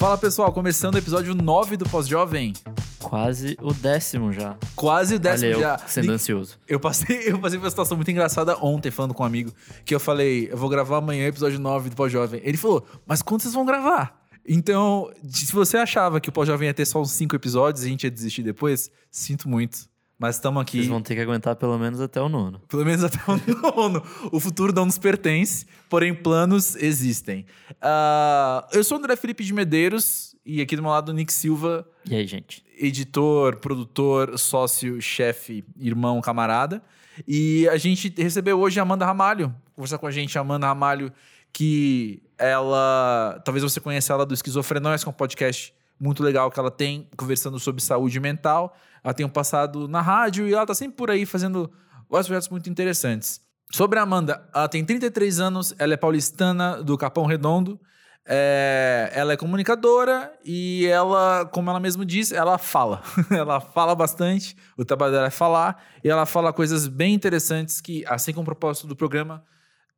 Fala pessoal, começando o episódio 9 do Pós-Jovem. Quase o décimo já. Quase o décimo Olha, eu já. sendo ansioso. Eu passei, eu passei por uma situação muito engraçada ontem falando com um amigo que eu falei, eu vou gravar amanhã o episódio 9 do Pós-Jovem. Ele falou, mas quando vocês vão gravar? Então, se você achava que o Pós-Jovem ia ter só uns 5 episódios e a gente ia desistir depois, sinto muito. Mas estamos aqui. Vocês vão ter que aguentar pelo menos até o nono. Pelo menos até o nono. O futuro não nos pertence, porém planos existem. Ah, eu sou o André Felipe de Medeiros e aqui do meu lado o Nick Silva, E aí, gente? editor, produtor, sócio, chefe, irmão, camarada. E a gente recebeu hoje a Amanda Ramalho, conversar com a gente, a Amanda Ramalho, que ela, talvez você conheça ela do Esquizofrenóis, que é um podcast muito legal que ela tem, conversando sobre saúde mental. Ela tem um passado na rádio e ela tá sempre por aí fazendo vários projetos muito interessantes. Sobre a Amanda, ela tem 33 anos, ela é paulistana do Capão Redondo. É, ela é comunicadora e ela, como ela mesma diz, ela fala. ela fala bastante, o trabalho dela é falar, e ela fala coisas bem interessantes que, assim como o propósito do programa,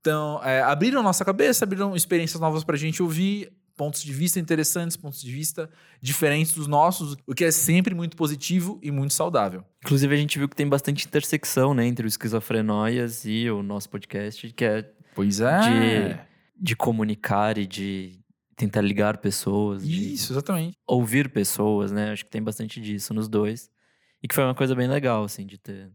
então, é, abriram nossa cabeça, abriram experiências novas pra gente ouvir, pontos de vista interessantes, pontos de vista diferentes dos nossos, o que é sempre muito positivo e muito saudável. Inclusive, a gente viu que tem bastante intersecção, né, entre o Esquizofrenóias e o nosso podcast, que é Pois de, de comunicar e de tentar ligar pessoas, de Isso, exatamente. ouvir pessoas, né? Acho que tem bastante disso nos dois. E que foi uma coisa bem legal, assim, de ter,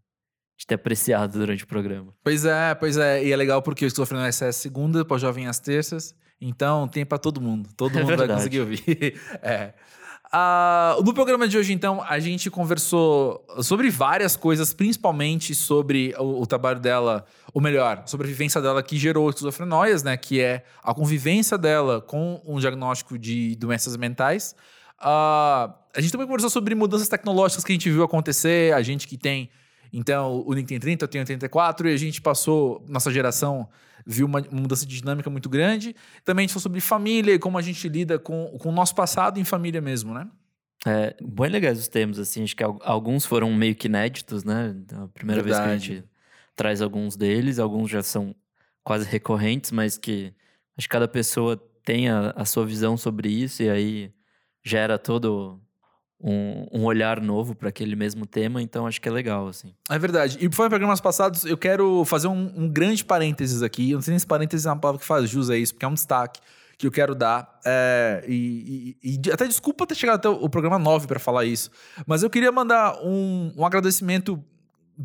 de ter apreciado durante o programa. Pois é, pois é. E é legal porque o Esquizofrenia é segunda, pós-jovem às terças. Então tem pra todo mundo. Todo É mundo vai verdade. conseguir ouvir. é. Ah, no programa de hoje, então, a gente conversou sobre várias coisas, principalmente sobre o, o trabalho dela, ou melhor, sobre a vivência dela que gerou esquizofrenóias, né? Que é a convivência dela com um diagnóstico de doenças mentais. Ah, a gente também conversou sobre mudanças tecnológicas que a gente viu acontecer, a gente que tem. Então, o Nick tem 30, eu tenho 84, e a gente passou, nossa geração viu uma uma mudança de dinâmica muito grande. Também a gente falou sobre família e como a gente lida com, com o nosso passado em família mesmo, né? É, bem legais os temas, assim, acho que al- alguns foram meio que inéditos, né? A primeira vez que a Verdade. gente traz alguns deles, alguns já são quase recorrentes, mas que acho que cada pessoa tem a, a sua visão sobre isso e aí gera todo um, um olhar novo para aquele mesmo tema, então acho que é legal, assim. É verdade. E em programas passados, eu quero fazer um, um grande parênteses aqui. Eu não sei nem se parênteses é uma palavra que faz jus a isso, porque é um destaque que eu quero dar. É, e, e- e até desculpa ter chegado até o, o programa 9 para falar isso. Mas eu queria mandar um, um agradecimento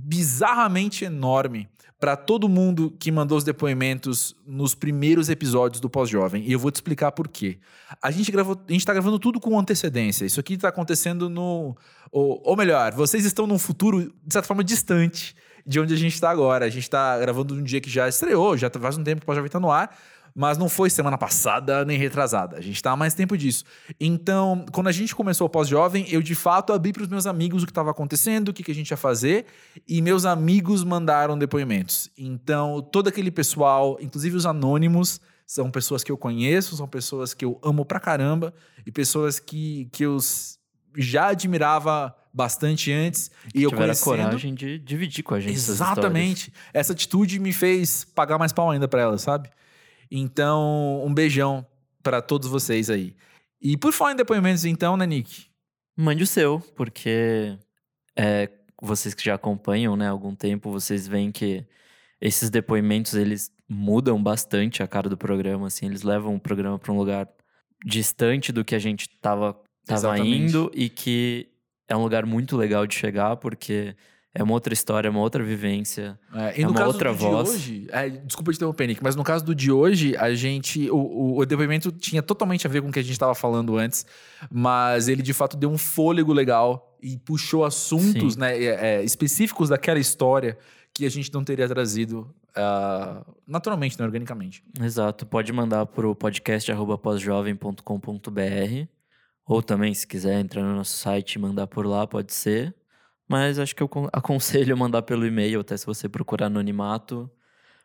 bizarramente enorme para todo mundo que mandou os depoimentos nos primeiros episódios do Pós-Jovem. E eu vou te explicar por quê. A gente gravou, a gente tá gravando tudo com antecedência. Isso aqui tá acontecendo no. Ou, ou melhor, vocês estão num futuro, de certa forma, distante de onde a gente tá agora. A gente tá gravando num dia que já estreou, já faz um tempo que o Pós-Jovem tá no ar. Mas não foi semana passada nem retrasada. A gente tá há mais tempo disso. Então, quando a gente começou o pós-jovem, eu de fato abri para os meus amigos o que estava acontecendo, o que, que a gente ia fazer, e meus amigos mandaram depoimentos. Então, todo aquele pessoal, inclusive os anônimos, são pessoas que eu conheço, são pessoas que eu amo pra caramba, e pessoas que, que eu já admirava bastante antes. E eu Tiveram a conhecendo... coragem de dividir com a gente. Exatamente. Essa atitude me fez pagar mais pau ainda pra ela, sabe? Então, um beijão pra todos vocês aí. E por falar em depoimentos, então, né, Nick? Mande o seu, porque é, vocês que já acompanham né, há algum tempo, vocês veem que esses depoimentos, eles mudam bastante a cara do programa, assim, eles levam o programa para um lugar distante do que a gente tava, tava Exatamente. indo e que é um lugar muito legal de chegar, porque é uma outra história, é uma outra vivência. É, e É no uma caso outra do voz. de hoje, é, desculpa te interromper, Nick, mas no caso do de hoje, a gente. O, o, o depoimento tinha totalmente a ver com o que a gente estava falando antes, mas ele de fato deu um fôlego legal e puxou assuntos Sim. né, é, específicos daquela história que a gente não teria trazido ah, naturalmente, né, organicamente. Exato, pode mandar pro podcast.pós-jovem.com.br ou também, se quiser, entrar no nosso site e mandar por lá, pode ser. Mas acho que eu con- aconselho mandar pelo e-mail, até se você procurar anonimato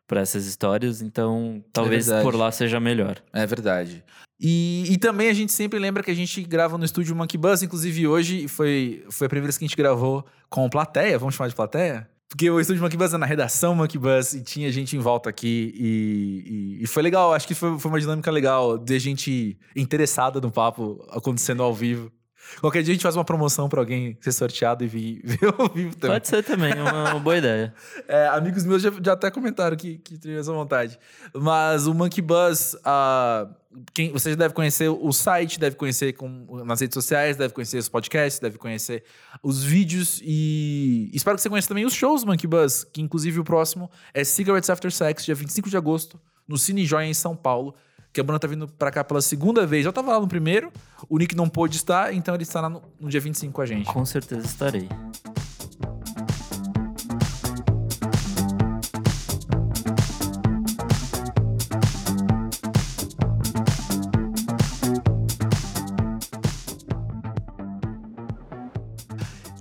para essas histórias. Então, talvez verdade. por lá seja melhor. É verdade. E, e também a gente sempre lembra que a gente grava no estúdio Monkey Bus, inclusive hoje foi, foi a primeira vez que a gente gravou com plateia, vamos chamar de plateia? Porque o estúdio Monkey Bus é na redação Monkey Bus e tinha gente em volta aqui e, e, e foi legal. Acho que foi, foi uma dinâmica legal de gente interessada no papo acontecendo ao vivo. Qualquer dia a gente faz uma promoção pra alguém ser sorteado e vir ver ao vivo também. Pode ser também, é uma, uma boa ideia. É, amigos meus já, já até comentaram que, que teriam essa vontade. Mas o Monkey Buzz, uh, quem, você já deve conhecer o site, deve conhecer com, nas redes sociais, deve conhecer os podcasts, deve conhecer os vídeos e espero que você conheça também os shows do Monkey Buzz, que inclusive o próximo é Cigarettes After Sex, dia 25 de agosto, no Cine Joia em São Paulo que a banda tá vindo pra cá pela segunda vez. Já tava lá no primeiro, o Nick não pôde estar, então ele estará no, no dia 25 com a gente. Com certeza estarei.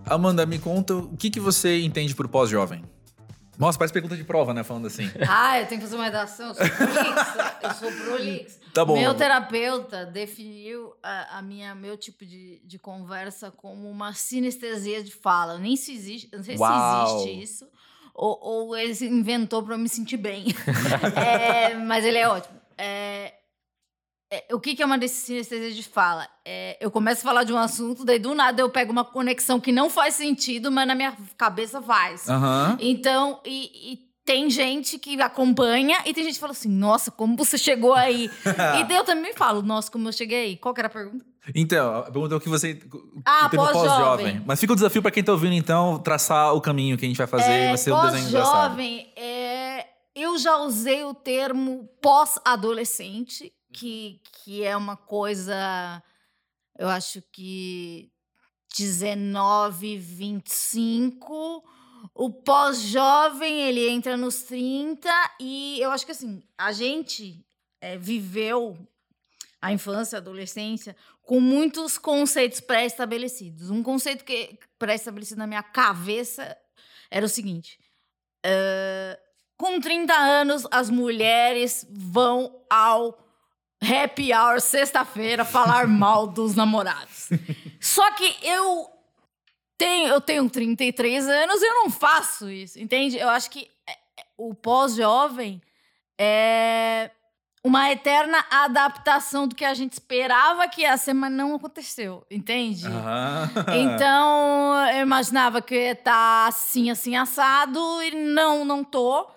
Amanda, me conta o que, que você entende por pós-jovem? Nossa, parece pergunta de prova, né? Falando assim. Ah, eu tenho que fazer uma redação. Eu sou prolixa. eu sou prolixa. Tá bom. Meu terapeuta definiu a, a, minha, meu tipo de, de conversa como uma sinestesia de fala. Nem se existe, não sei Uau. se existe isso. Ou, ou ele inventou para eu me sentir bem. é, mas ele é ótimo. É, é, o que, que é uma sinestesia de fala? É, eu começo a falar de um assunto, daí do nada eu pego uma conexão que não faz sentido, mas na minha cabeça faz. Aham. Então, e, e tem gente que acompanha e tem gente que fala assim: nossa, como você chegou aí? e daí eu também falo: nossa, como eu cheguei aí. Qual que era a pergunta? Então, a pergunta é o que você. Ah, pós-jovem. Mas fica o desafio pra quem tá ouvindo, então, traçar o caminho que a gente vai fazer e vai ser o desenho engraçado. Pós-jovem, é, eu já usei o termo pós-adolescente, que, que é uma coisa, eu acho que 19, 25. O pós-jovem, ele entra nos 30 e eu acho que assim, a gente é, viveu a infância, a adolescência, com muitos conceitos pré-estabelecidos. Um conceito que pré-estabelecido na minha cabeça era o seguinte: uh, com 30 anos, as mulheres vão ao happy hour sexta-feira falar mal dos namorados. Só que eu tenho, eu tenho 33 anos e eu não faço isso, entende? Eu acho que o pós-jovem é uma eterna adaptação do que a gente esperava que ia ser, mas não aconteceu, entende? Aham. Então, eu imaginava que ia estar assim, assim, assado, e não, não tô.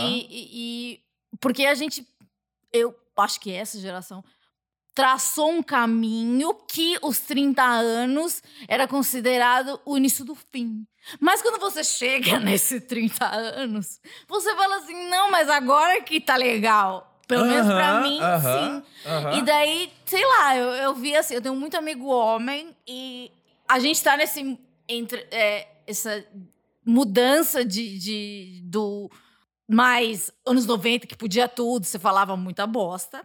E, e- e- porque a gente, eu acho que essa geração traçou um caminho que os 30 anos era considerado o início do fim. Mas quando você chega nesse 30 anos, você fala assim: não, mas agora que tá legal. Pelo menos pra mim, aham, sim. aham. E daí, sei lá, eu, eu vi assim, eu tenho muito amigo homem e a gente tá nesse. Entre, é, essa mudança de, de do mais anos 90 que podia tudo, você falava muita bosta.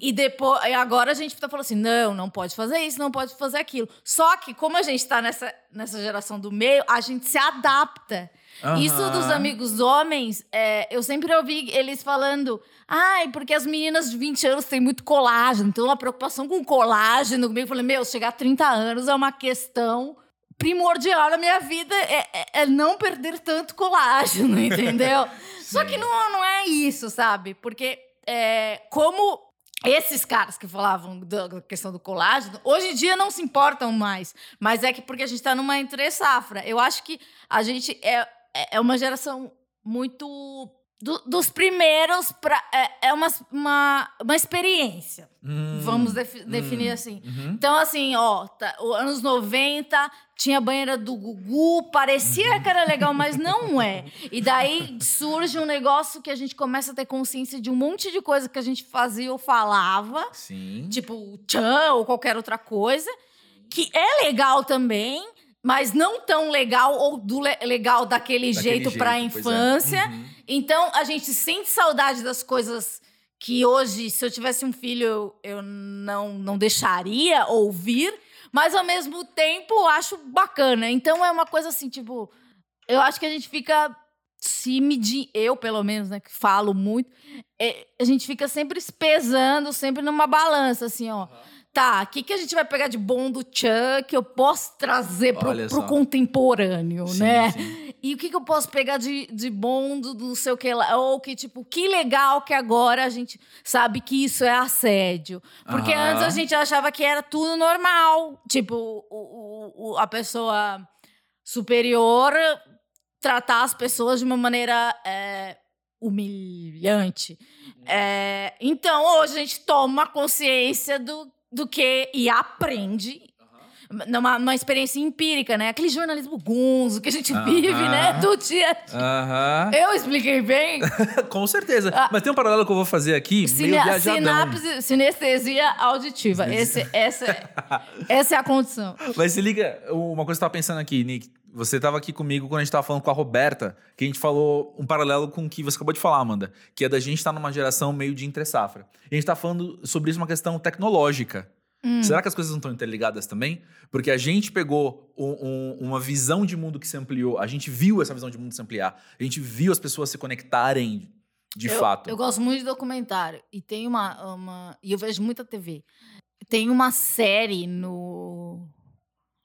E depois, agora a gente tá falando assim: não, não pode fazer isso, não pode fazer aquilo. Só que, como a gente tá nessa, nessa geração do meio, a gente se adapta. Isso dos amigos homens, é, eu sempre ouvi eles falando: ai, porque as meninas de 20 anos têm muito colágeno, então uma preocupação com colágeno comigo. Eu falei: meu, chegar a 30 anos é uma questão primordial na minha vida, é, é- é não perder tanto colágeno, entendeu? Só que não, não é isso, sabe? Porque é, como esses caras que falavam da questão do colágeno, hoje em dia não se importam mais. Mas é que porque a gente tá numa entre safra. Eu acho que a gente é, é- é uma geração muito. Do- dos primeiros pra. É, é uma, uma, uma experiência. Hum, Vamos defi- hum, definir assim. uhum. Então, assim, ó, tá, anos 90 tinha a banheira do Gugu, parecia que era legal, mas não é. E daí surge um negócio que a gente começa a ter consciência de um monte de coisa que a gente fazia ou falava, Sim. tipo o tchan ou qualquer outra coisa, que é legal também, mas não tão legal ou do le- legal daquele, Daquele jeito para a jeito, é. infância. Uhum. Então, a gente sente saudade das coisas que hoje, se eu tivesse um filho, eu, não, não deixaria ouvir, mas ao mesmo tempo acho bacana. Então, é uma coisa assim, tipo, eu acho que a gente fica se medir, eu pelo menos, né, que falo muito, é, a gente fica sempre pesando, sempre numa balança, assim, ó. Tá, o que, que a gente vai pegar de bom do Chuck que eu posso trazer pro, pro contemporâneo, Sim, né? sim. E o que, que eu posso pegar de, de bom do, do seu que lá? Ou que, tipo, que legal que agora a gente sabe que isso é assédio. Porque Aham. antes a gente achava que era tudo normal. Tipo, o, o- o- a pessoa superior tratar as pessoas de uma maneira é, humilhante. É, então, hoje a gente toma consciência do, do que e aprende numa, numa experiência empírica, né? Aquele jornalismo gunzo que a gente Aham. vive, né? Do dia. Aham. Eu expliquei bem? Com certeza. Ah. Mas tem um paralelo que eu vou fazer aqui, Sine- meio viajadão. sinapse, sinestesia auditiva. Esse, essa, é- essa é a condição. Mas se liga, uma coisa que eu tava pensando aqui, Nick. Você tava aqui comigo quando a gente tava falando com a Roberta, que a gente falou um paralelo com o que você acabou de falar, Amanda, que é da gente estar numa geração meio de entre safra. E a gente tá falando sobre isso uma questão tecnológica. Hum. Será que as coisas não estão interligadas também? Porque a gente pegou um- um- uma visão de mundo que se ampliou, a gente viu essa visão de mundo se ampliar, a gente viu as pessoas se conectarem de eu, fato. Eu gosto muito de documentário. E tem uma, uma. E eu vejo muita TV. Tem uma série no.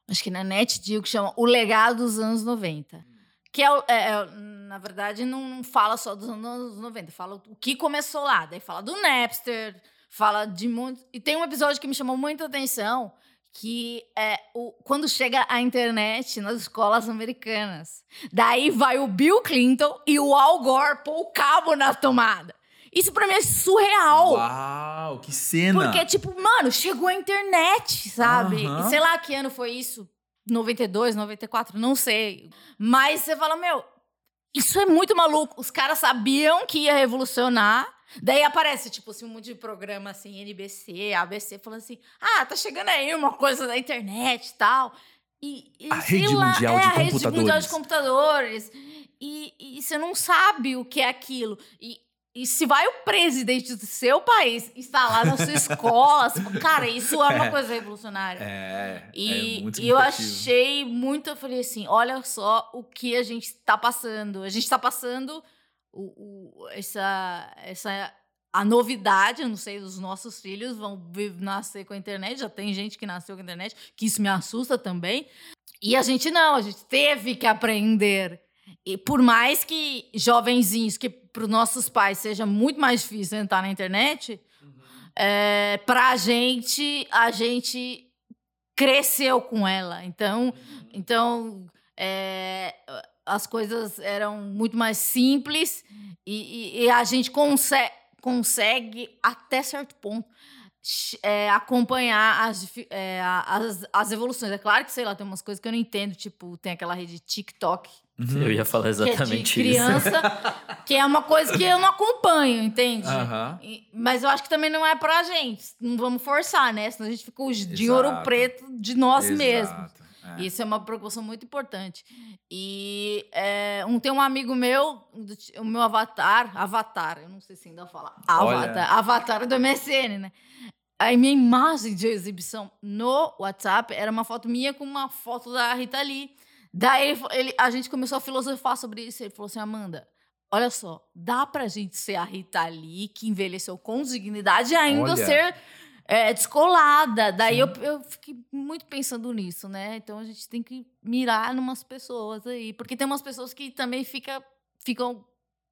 Acho que na NetGeo que chama O Legado dos Anos 90. Que é, é- é- na verdade, não, não fala só dos anos 90, fala o que começou lá. Daí fala do Napster, fala de muito. E tem um episódio que me chamou muita atenção, que é o, quando chega a internet nas escolas americanas. Daí vai o Bill Clinton e o Al Gore pôr o cabo na tomada. Isso pra mim é surreal. Uau, que cena! Porque, tipo, mano, chegou a internet, sabe? E sei lá que ano foi isso. 92, 94, não sei. Mas você fala, meu, isso é muito maluco. Os caras sabiam que ia revolucionar. Daí aparece, tipo, assim, um monte de programa, assim, NBC, ABC, falando assim, ah, tá chegando aí uma coisa da internet e tal. E, e A rede lá, mundial é, de a rede mundial computadores. de computadores. E, e você não sabe o que é aquilo. E, e se vai o presidente do seu país instalar na sua escola, cara, isso é uma coisa revolucionária. É, E, é muito e eu achei muito, eu falei assim, olha só o que a gente está passando. A gente está passando o, o- essa, essa a novidade, eu não sei, os nossos filhos vão nascer com a internet, já tem gente que nasceu com a internet, que isso me assusta também. E a gente não, a gente teve que aprender. E por mais que jovenzinhos, que para os nossos pais seja muito mais difícil entrar na internet, é, para a gente, a gente cresceu com ela. Então, então é, as coisas eram muito mais simples e, e- e a gente conse- consegue, até certo ponto, é, acompanhar as, é, as, as evoluções. É claro que, sei lá, tem umas coisas que eu não entendo, tipo, tem aquela rede TikTok, Uhum. Eu ia falar que é de exatamente isso. criança, que é uma coisa que eu não acompanho, entende? Aham. E- Mas eu acho que também não é pra gente. Não vamos forçar, né? Senão a gente fica os de ouro preto de nós Exato, mesmos. é. Isso é uma preocupação muito importante. E é, um, tem um amigo meu, o meu avatar, avatar, eu não sei se ainda fala, Olha. avatar, avatar do MSN, né? Aí minha imagem de exibição no WhatsApp era uma foto minha com uma foto da Rita Lee. Daí ele ele- a gente começou a filosofar sobre isso. Ele falou assim: Amanda, olha só, dá pra gente ser a Rita Lee, que envelheceu com dignidade, e ainda Olha. ser é, descolada. Daí eu, eu fiquei muito pensando nisso, né? Então a gente tem que mirar numas pessoas aí. Porque tem umas pessoas que também fica, ficam.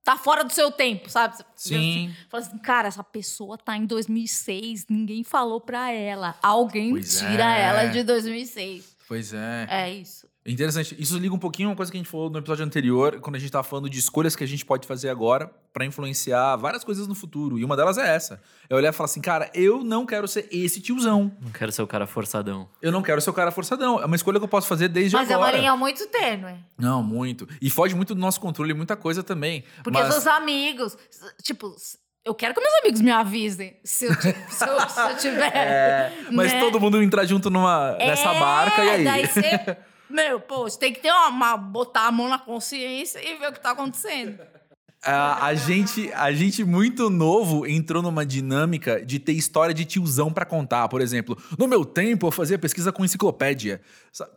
Tá fora do seu tempo, sabe? Assim, Sim. Fala assim, cara, essa pessoa tá em 2006, ninguém falou pra ela. Alguém Pois tira é. ela de 2006. Pois é. É isso. Interessante. Isso liga um pouquinho uma coisa que a gente falou no episódio anterior, quando a gente tava falando de escolhas que a gente pode fazer agora pra influenciar várias coisas no futuro. E uma delas é essa. É olhar e falar assim, cara, eu não quero ser esse tiozão. Não quero ser o cara forçadão. Eu não quero ser o cara forçadão. É uma escolha que eu posso fazer desde Mas é agora. uma linha muito tênue. Não, muito. E foge muito do nosso controle muita coisa também. Porque Mas... seus amigos, tipo, eu quero que meus amigos me avisem se eu, se eu, se eu tiver. É, mas né? todo mundo entrar junto numa, nessa É, barca e aí? Daí você. Meu, pô, você tem que ter uma, uma- botar a mão na consciência e ver o que tá acontecendo. A, a gente, a gente muito novo entrou numa dinâmica de ter história de tiozão pra contar. Por exemplo, no meu tempo eu fazia pesquisa com enciclopédia.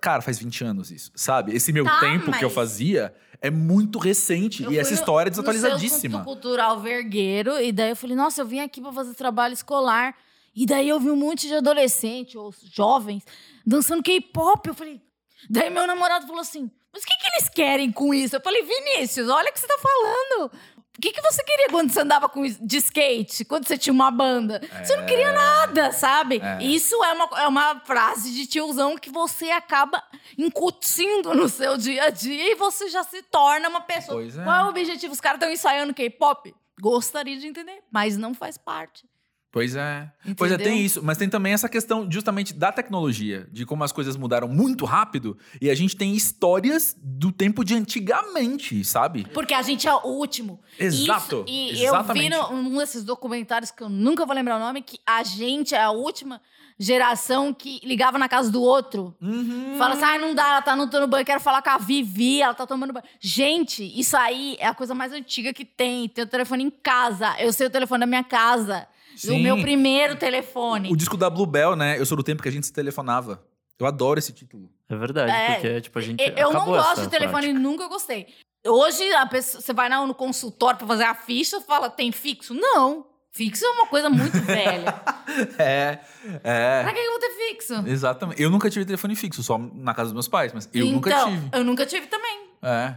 Cara, faz 20 anos isso, sabe? Esse meu Tá, tempo que eu mas- fazia é muito recente Eu e essa no- história é No desatualizadíssima. Cultural Vergueiro, e daí eu falei, nossa, eu vim aqui pra fazer trabalho escolar. E daí eu vi um monte de adolescente ou jovens dançando K-pop. Eu falei. Daí meu namorado falou assim: Mas o que, que eles querem com isso? Eu falei: Vinícius, olha o que você tá falando. O que, que você queria quando você andava com, de skate? Quando você tinha uma banda? Você não queria nada, sabe? É. Isso é uma, é uma frase de tiozão que você acaba incutindo no seu dia a dia e você já se torna uma pessoa. Pois é. Qual é o objetivo? Os caras estão ensaiando K-pop? Gostaria de entender, mas não faz parte. Pois é. Pois é, Entendeu? tem isso. Mas tem também essa questão justamente da tecnologia, de como as coisas mudaram muito rápido e a gente tem histórias do tempo de antigamente, sabe? Porque a gente é o último. Exato, Isso- e exatamente. eu vi num desses documentários que eu nunca vou lembrar o nome, que a gente é a última geração que ligava na casa do outro. Uhum. Fala assim, ai, não dá, ela tá no tomando banho, quero falar com a Vivi, ela tá tomando banho. Gente, isso aí é a coisa mais antiga que tem. Ter o telefone em casa. Eu sei o telefone da minha casa. Sim. O meu primeiro telefone. O disco da Bluebell, né? Eu sou do tempo que a gente se telefonava. Eu adoro esse título. É verdade, É, porque, tipo, a gente. Eu- Eu não gosto essa de telefone, prática. nunca gostei. Hoje, a pessoa, você vai na- no consultório pra fazer a ficha, fala, tem fixo? Não. Fixo é uma coisa muito velha. É, é. pra que eu vou ter fixo? Exatamente. Eu nunca tive telefone fixo, só na casa dos meus pais, mas eu nunca então, tive. eu nunca tive também. É.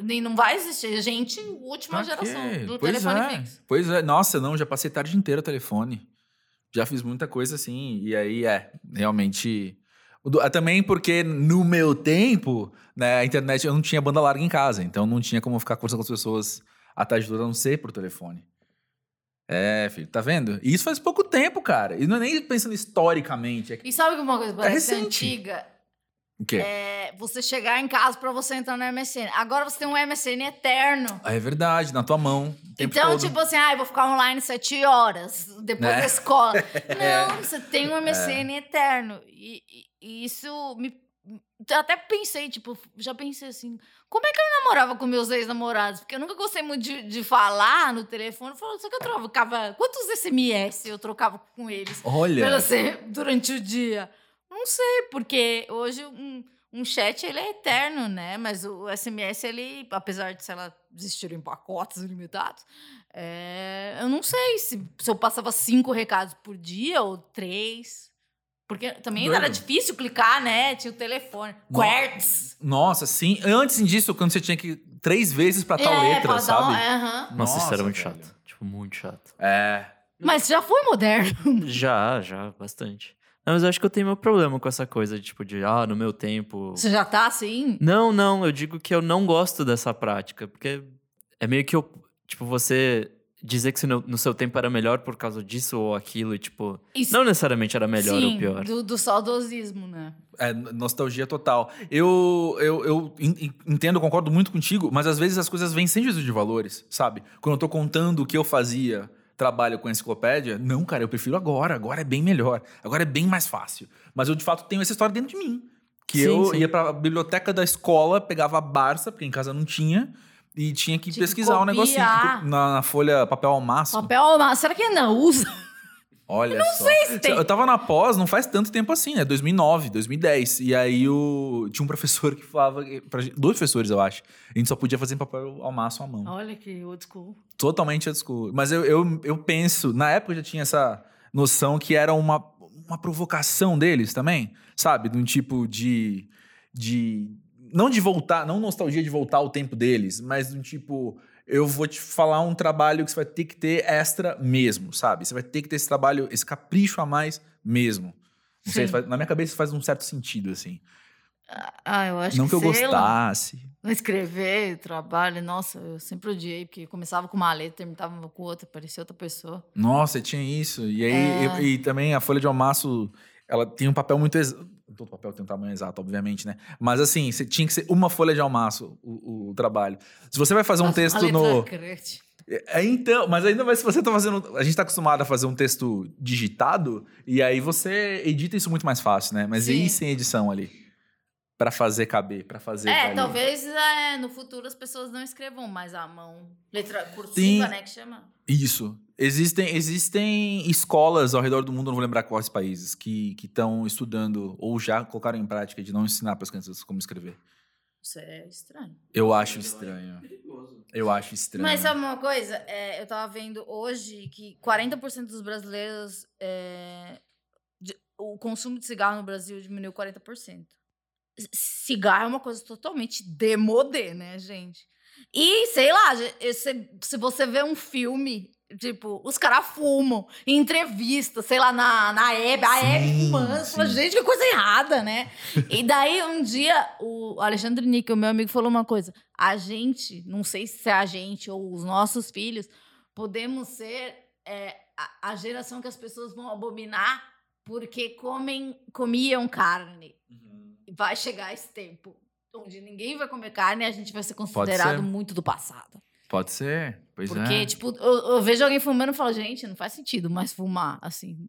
Nem não vai existir. Gente, última Pra quê? geração do pois telefone é. fixo. Pois é. Nossa, não, já passei tarde inteira no telefone. Já fiz muita coisa assim. E aí, é, realmente. o Também porque no meu tempo, né, a internet, eu não tinha banda larga em casa. Então não tinha como ficar conversando com as pessoas a tarde toda, a não ser por telefone. É, filho, tá vendo? E isso faz pouco tempo, cara. E não é nem pensando historicamente. É. E sabe que uma coisa parece recente. antiga? O quê? É você chegar em casa pra você entrar no MSN. Agora você tem um MSN eterno. É verdade, na tua mão. Então, todo. tipo assim, ah, eu vou ficar online sete horas depois Né? da escola. Não, você tem um MSN eterno. E, e- e isso me. eu Até pensei, tipo, já pensei assim, como é que eu namorava com meus ex-namorados? Porque eu nunca gostei muito de, de falar no telefone. Falava, só que eu trocava. Quantos SMS eu trocava com eles Olha. se- durante o dia? Não sei, porque hoje um, um chat ele é eterno, né? Mas o SMS, ele, apesar de, sei lá, existir em pacotes limitados, é, eu não sei se, se eu passava cinco recados por dia ou três. Porque também Doido. era difícil clicar, né? Tinha o telefone. No- Quartz. Nossa, sim. Antes disso, quando você tinha que ir três vezes pra tal é, letra, sabe? um-. Nossa, isso era muito velho. chato. Tipo, muito chato. É. Mas já foi moderno. Já, já, bastante. Não, mas eu acho que eu tenho meu problema com essa coisa de, tipo, de, ah, no meu tempo. Você já tá assim? Não, não, eu digo que eu não gosto dessa prática, porque é meio que eu, tipo, você dizer que no, no seu tempo era melhor por causa disso ou aquilo, e, tipo, Isso- não necessariamente era melhor Sim, ou pior. Do, do saudosismo, né? É, nostalgia total. Eu, eu, eu en- en- entendo, concordo muito contigo, mas às vezes as coisas vêm sem juízo de valores, sabe? Quando eu tô contando o que eu fazia, trabalho com enciclopédia, não, cara, eu prefiro agora. Agora é bem melhor. Agora é bem mais fácil. Mas eu, de fato, tenho essa história dentro de mim. Que Sim, eu sim. ia pra biblioteca da escola, pegava a Barça, porque em casa não tinha, e tinha que Tinha que pesquisar um negocinho na, na folha papel ao máximo. Papel, mas será que não usa? Olha não só. se tem. Eu tava na pós não faz tanto tempo assim, né? 2009, 2010. E aí o... tinha um professor que falava... Pra... Dois professores, eu acho. A gente só podia fazer em papel ao maço à mão. Olha que old school. Totalmente old school. Mas eu, eu, eu penso... Na época eu já tinha essa noção que era uma, uma provocação deles também. Sabe? De um tipo de... de não de voltar... Não nostalgia de voltar ao tempo deles. Mas de um tipo... Eu vou te falar um trabalho que você vai ter que ter extra mesmo, sabe? Você vai ter que ter esse trabalho, esse capricho a mais mesmo. Não sei, faz- na minha cabeça faz um certo sentido, assim. Ah, eu acho não que eu sei lá, gostasse. Escrever, trabalho, nossa, eu sempre odiei, porque começava com uma letra, terminava com outra, parecia outra pessoa. Nossa, tinha isso. E aí, É. e, e também a folha de almaço, ela tem um papel muito exato. Todo papel tem um tamanho exato, obviamente, né? Mas assim, você tinha que ser uma folha de almaço o, o trabalho. Se você vai fazer um Nossa, texto no. grande. É, então, mas ainda mais se você tá fazendo. A gente tá acostumado a fazer um texto digitado, e aí você edita isso muito mais fácil, né? Mas e Sim. sem edição ali? Pra fazer caber, pra fazer. É, valer. talvez é, no futuro as pessoas não escrevam mais à mão. Letra cursiva, Sim. né, que chama. Isso. Existem, existem escolas ao redor do mundo, não vou lembrar quais países, que estão estudando ou já colocaram em prática de não ensinar para as crianças como escrever. Isso é estranho. Eu acho estranho. Eu acho estranho. Mas sabe uma coisa? É, eu tava vendo hoje que 40% dos brasileiros. é, de- o consumo de cigarro no Brasil diminuiu 40%. Cigarro é uma coisa totalmente demodê, né, gente? E, sei lá, se, se você vê um filme, tipo, os caras fumam, em entrevista, sei lá, na, na Hebe, a Hebe fumando, fala, gente, que coisa errada, né? e daí, um dia, o Alexandre Níquel, meu amigo, falou uma coisa. A gente, não sei se é a gente ou os nossos filhos, podemos ser é, a, a geração que as pessoas vão abominar porque comem, comiam carne. Uhum. Vai chegar esse tempo onde ninguém vai comer carne e a gente vai ser considerado ser. muito do passado. Pode ser. Pois Porque, é. tipo, eu, eu vejo alguém fumando e falo, gente, não faz sentido mais fumar, assim.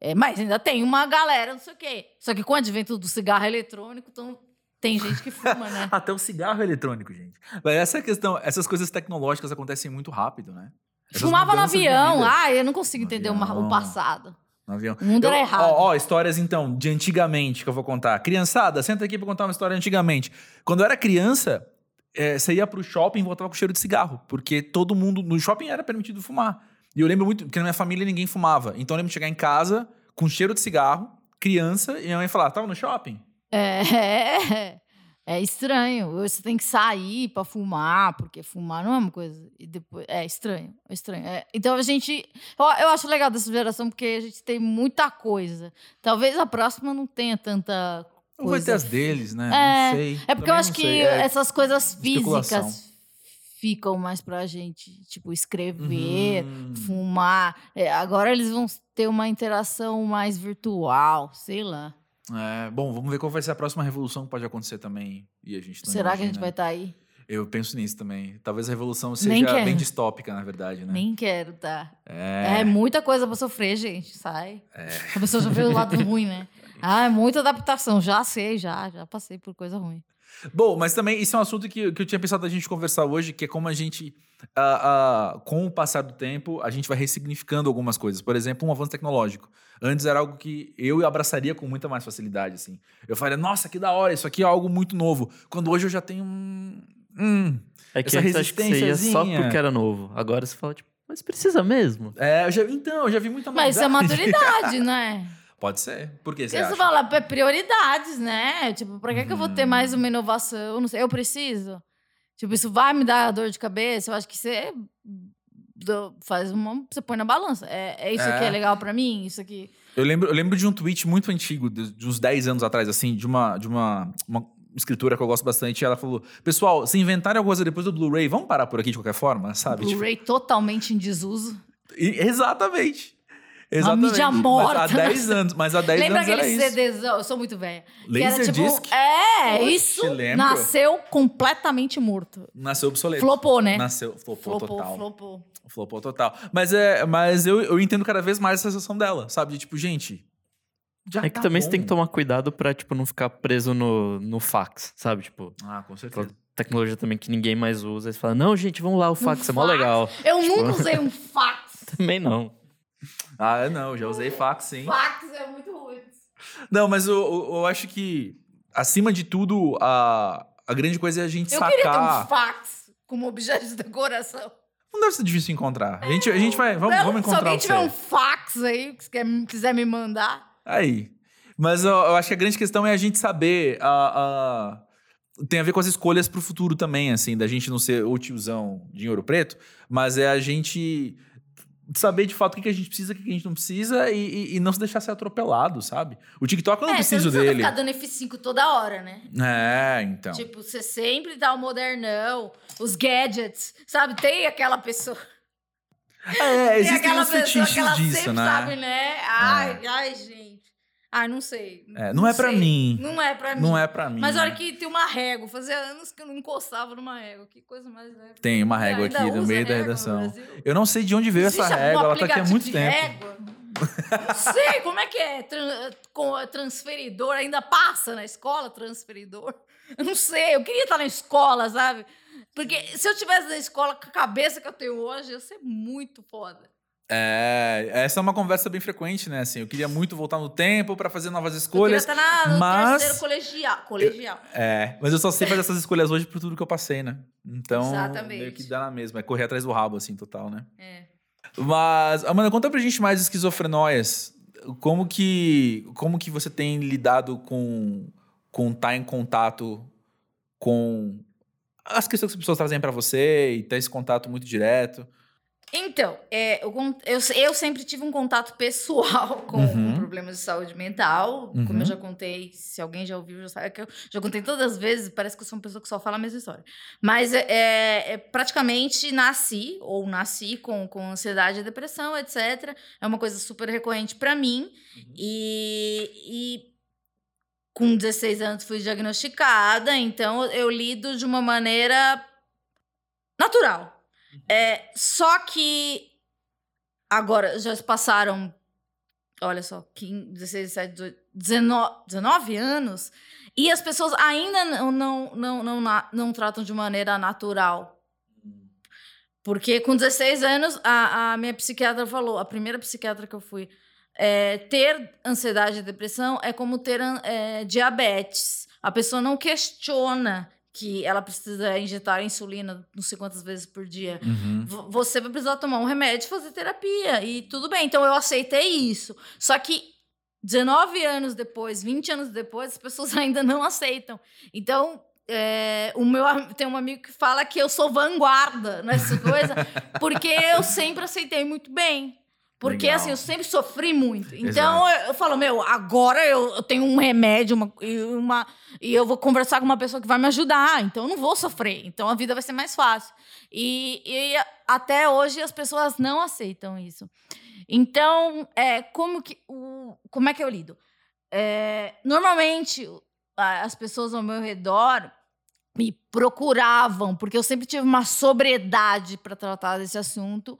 É, mas ainda tem uma galera, não sei o quê. Só que com o advento do cigarro eletrônico, então, tem gente que fuma, né? Até o cigarro eletrônico, gente. Mas essa questão, essas coisas tecnológicas acontecem muito rápido, né? Essas Fumava no avião. Ah, eu não consigo No entender avião. o passado. No avião. O mundo Eu- era errado. Ó, ó, histórias então, de antigamente que eu vou contar. Criançada, senta aqui pra contar uma história antigamente. Quando eu era criança, é, você ia pro shopping e voltava com cheiro de cigarro. Porque todo mundo. No shopping era permitido fumar. E eu lembro muito, porque na minha família ninguém fumava. Então eu lembro de chegar em casa com cheiro de cigarro, criança, e minha mãe falar: tava no shopping? É, é estranho. Você tem que sair pra fumar, porque fumar não é uma coisa. E depois, é estranho, é estranho. É, então a gente. Eu, eu acho legal dessa geração, porque a gente tem muita coisa. Talvez a próxima não tenha tanta. Não vai ter coisa as deles, né? É, não sei. É porque eu Também acho não que. É, essas coisas físicas ficam mais pra gente. Tipo, escrever, Uhum. fumar. É, agora eles vão ter uma interação mais virtual, sei lá. É, bom, vamos ver qual vai ser a próxima revolução que pode acontecer também. E a gente não Será que a gente imagina. vai estar aí? Eu penso nisso também. Talvez a revolução seja bem distópica, na verdade, né? Nem quero, tá? É. É. muita coisa pra sofrer, gente. Sai. A pessoa já vê o lado ruim, né? Ah, é muita adaptação. Já sei, já. Já passei por coisa ruim. Bom, mas também isso é um assunto que, que eu tinha pensado a gente conversar hoje, que é como a gente, ah, ah, com o passar do tempo, a gente vai ressignificando algumas coisas. Por exemplo, um avanço tecnológico. Antes era algo que eu abraçaria com muita mais facilidade, assim. Eu falaria, nossa, que da hora, isso aqui é algo muito novo. Quando hoje eu já tenho um... Hum, É que Essa antes acho que você ia só porque era novo. Agora você fala, tipo, mas precisa mesmo. é, eu já, então, eu já vi muita Mas isso é maturidade, né? Pode ser. Por que você Porque acha? você fala, é prioridades, né? Tipo, pra que, que eu vou ter Uhum. mais uma inovação? Não sei, eu preciso. Tipo, isso vai me dar dor de cabeça? Eu acho que você faz uma. Você põe na balança. É, é isso aqui É. é legal pra mim? Isso aqui. Eu lembro, eu lembro de um tweet muito antigo, de, de uns 10 anos atrás, assim, de uma, de uma, uma escritora que eu gosto bastante. E ela falou: Pessoal, se inventarem alguma coisa depois do Blu-ray, vamos parar por aqui de qualquer forma, sabe? Tipo, Blu-ray totalmente em desuso. e- exatamente. Exatamente. mídia Mas morta, há 10 anos, mas há 10 Lembra anos era aquele isso. CDzão? Eu sou muito velha. que era, tipo, Laserdisc É, Oxe, isso nasceu completamente morto. nasceu obsoleto. Flopou, né? Nasceu, flopou, flopou, total. flopou. Flopou total. Mas, é, mas eu, eu entendo cada vez mais essa sensação dela, sabe? De tipo, gente. Já É que tá também você bom. tem que tomar cuidado pra, tipo, não ficar preso no, no fax, sabe? Tipo, Ah, com certeza. tecnologia também que ninguém mais usa. Aí você fala, não, gente, vamos lá, o fax é mó fax. legal. Eu Tipo- nunca usei um fax. Também não. Ah, não, já usei fax, sim. Fax é muito ruim. Não, mas eu, eu, eu acho que, acima de tudo, a, a grande coisa é a gente Eu sacar. queria ter um fax como objeto de decoração. Não deve ser difícil encontrar. A gente, a gente vai. Vamos, vamos encontrar Se alguém o tiver seu. um fax aí, que quer, quiser me mandar. Aí. Mas eu, eu acho que a grande questão é a gente saber. a a- tem a ver com as escolhas pro futuro também, assim, da gente não ser o tiozão de ouro preto, mas é a gente saber de fato o que, a gente precisa, o que, a gente não precisa e, e- e não se deixar ser atropelado, sabe? O TikTok eu não é, você preciso não precisa dele. ficar dando F5 toda hora, né? É, então. Tipo, você sempre dá o modernão, os gadgets, sabe? Tem aquela pessoa. é, existem aquela uns fetiches disso, sempre né? sabe, né? Ai, ai, gente. Ai, não sei. É, não é pra sei. mim. Não é pra mim. Não é pra mim. Mas né? olha que tem uma régua. Fazia anos que eu não encostava numa régua. Que coisa mais leve. Tem uma régua aqui no meio da redação. Eu não sei de onde veio essa Existe algum régua, ela tá aqui há muito de tempo. Régua? Não sei, como é que é? Com- transferidor, ainda passa na escola transferidor? Eu não sei, eu queria estar na escola, sabe? Porque se eu tivesse na escola com a cabeça que eu tenho hoje, ia ser muito foda. É, essa é uma conversa bem frequente, né? Assim, eu queria muito voltar no tempo pra fazer novas Eu queria escolhas. estar na, no mas- colegial. colegial. É, mas eu só sei fazer essas escolhas hoje por tudo que eu passei, né? Então, Exatamente. meio que dá na mesma. É correr atrás do rabo, assim, total, né? É. Mas, Amanda, conta pra gente mais esquizofrenóias. Como que, como que você tem lidado com com estar em contato com as questões que as pessoas trazem pra você e ter esse contato muito direto? Então, é, eu, eu, eu sempre tive um contato pessoal com, Uhum. com problemas de saúde mental. Como Uhum. eu já contei, se alguém já ouviu, já sabe que eu já contei todas as vezes, parece que eu sou uma pessoa que só fala a mesma história. Mas é, é, é, praticamente nasci, ou nasci com, com ansiedade e depressão, etc. É uma coisa super recorrente para mim. E, e com 16 anos fui diagnosticada, então eu lido de uma maneira natural. É, só que agora já se passaram, olha só, 15, 16, 17, 18, 19, 19 anos e as pessoas ainda não, não, não, não, na- não tratam de maneira natural. Porque com 16 anos, a, a minha psiquiatra falou, a primeira psiquiatra que eu fui, é, ter ansiedade e depressão é como ter é, diabetes. A pessoa não questiona que ela precisa injetar insulina não sei quantas vezes por dia. Uhum. Você vai precisar tomar um remédio e fazer terapia. E tudo bem. Então eu aceitei isso. Só que 19 anos depois, 20 anos depois, as pessoas ainda não aceitam. Então, é, o meu, tem um amigo que fala que eu sou vanguarda nessa coisa, porque eu sempre aceitei muito bem. Porque, Legal. assim, eu sempre sofri muito. Então, eu, eu falo, meu, agora eu, eu tenho um remédio uma, e, uma, e eu vou conversar com uma pessoa que vai me ajudar. Então, eu não vou sofrer. Então, a vida vai ser mais fácil. E, e até hoje, as pessoas não aceitam isso. Então, é, como, que, o, como é que eu lido? É, normalmente, as pessoas ao meu redor me procuravam, porque eu sempre tive uma sobriedade para tratar desse assunto,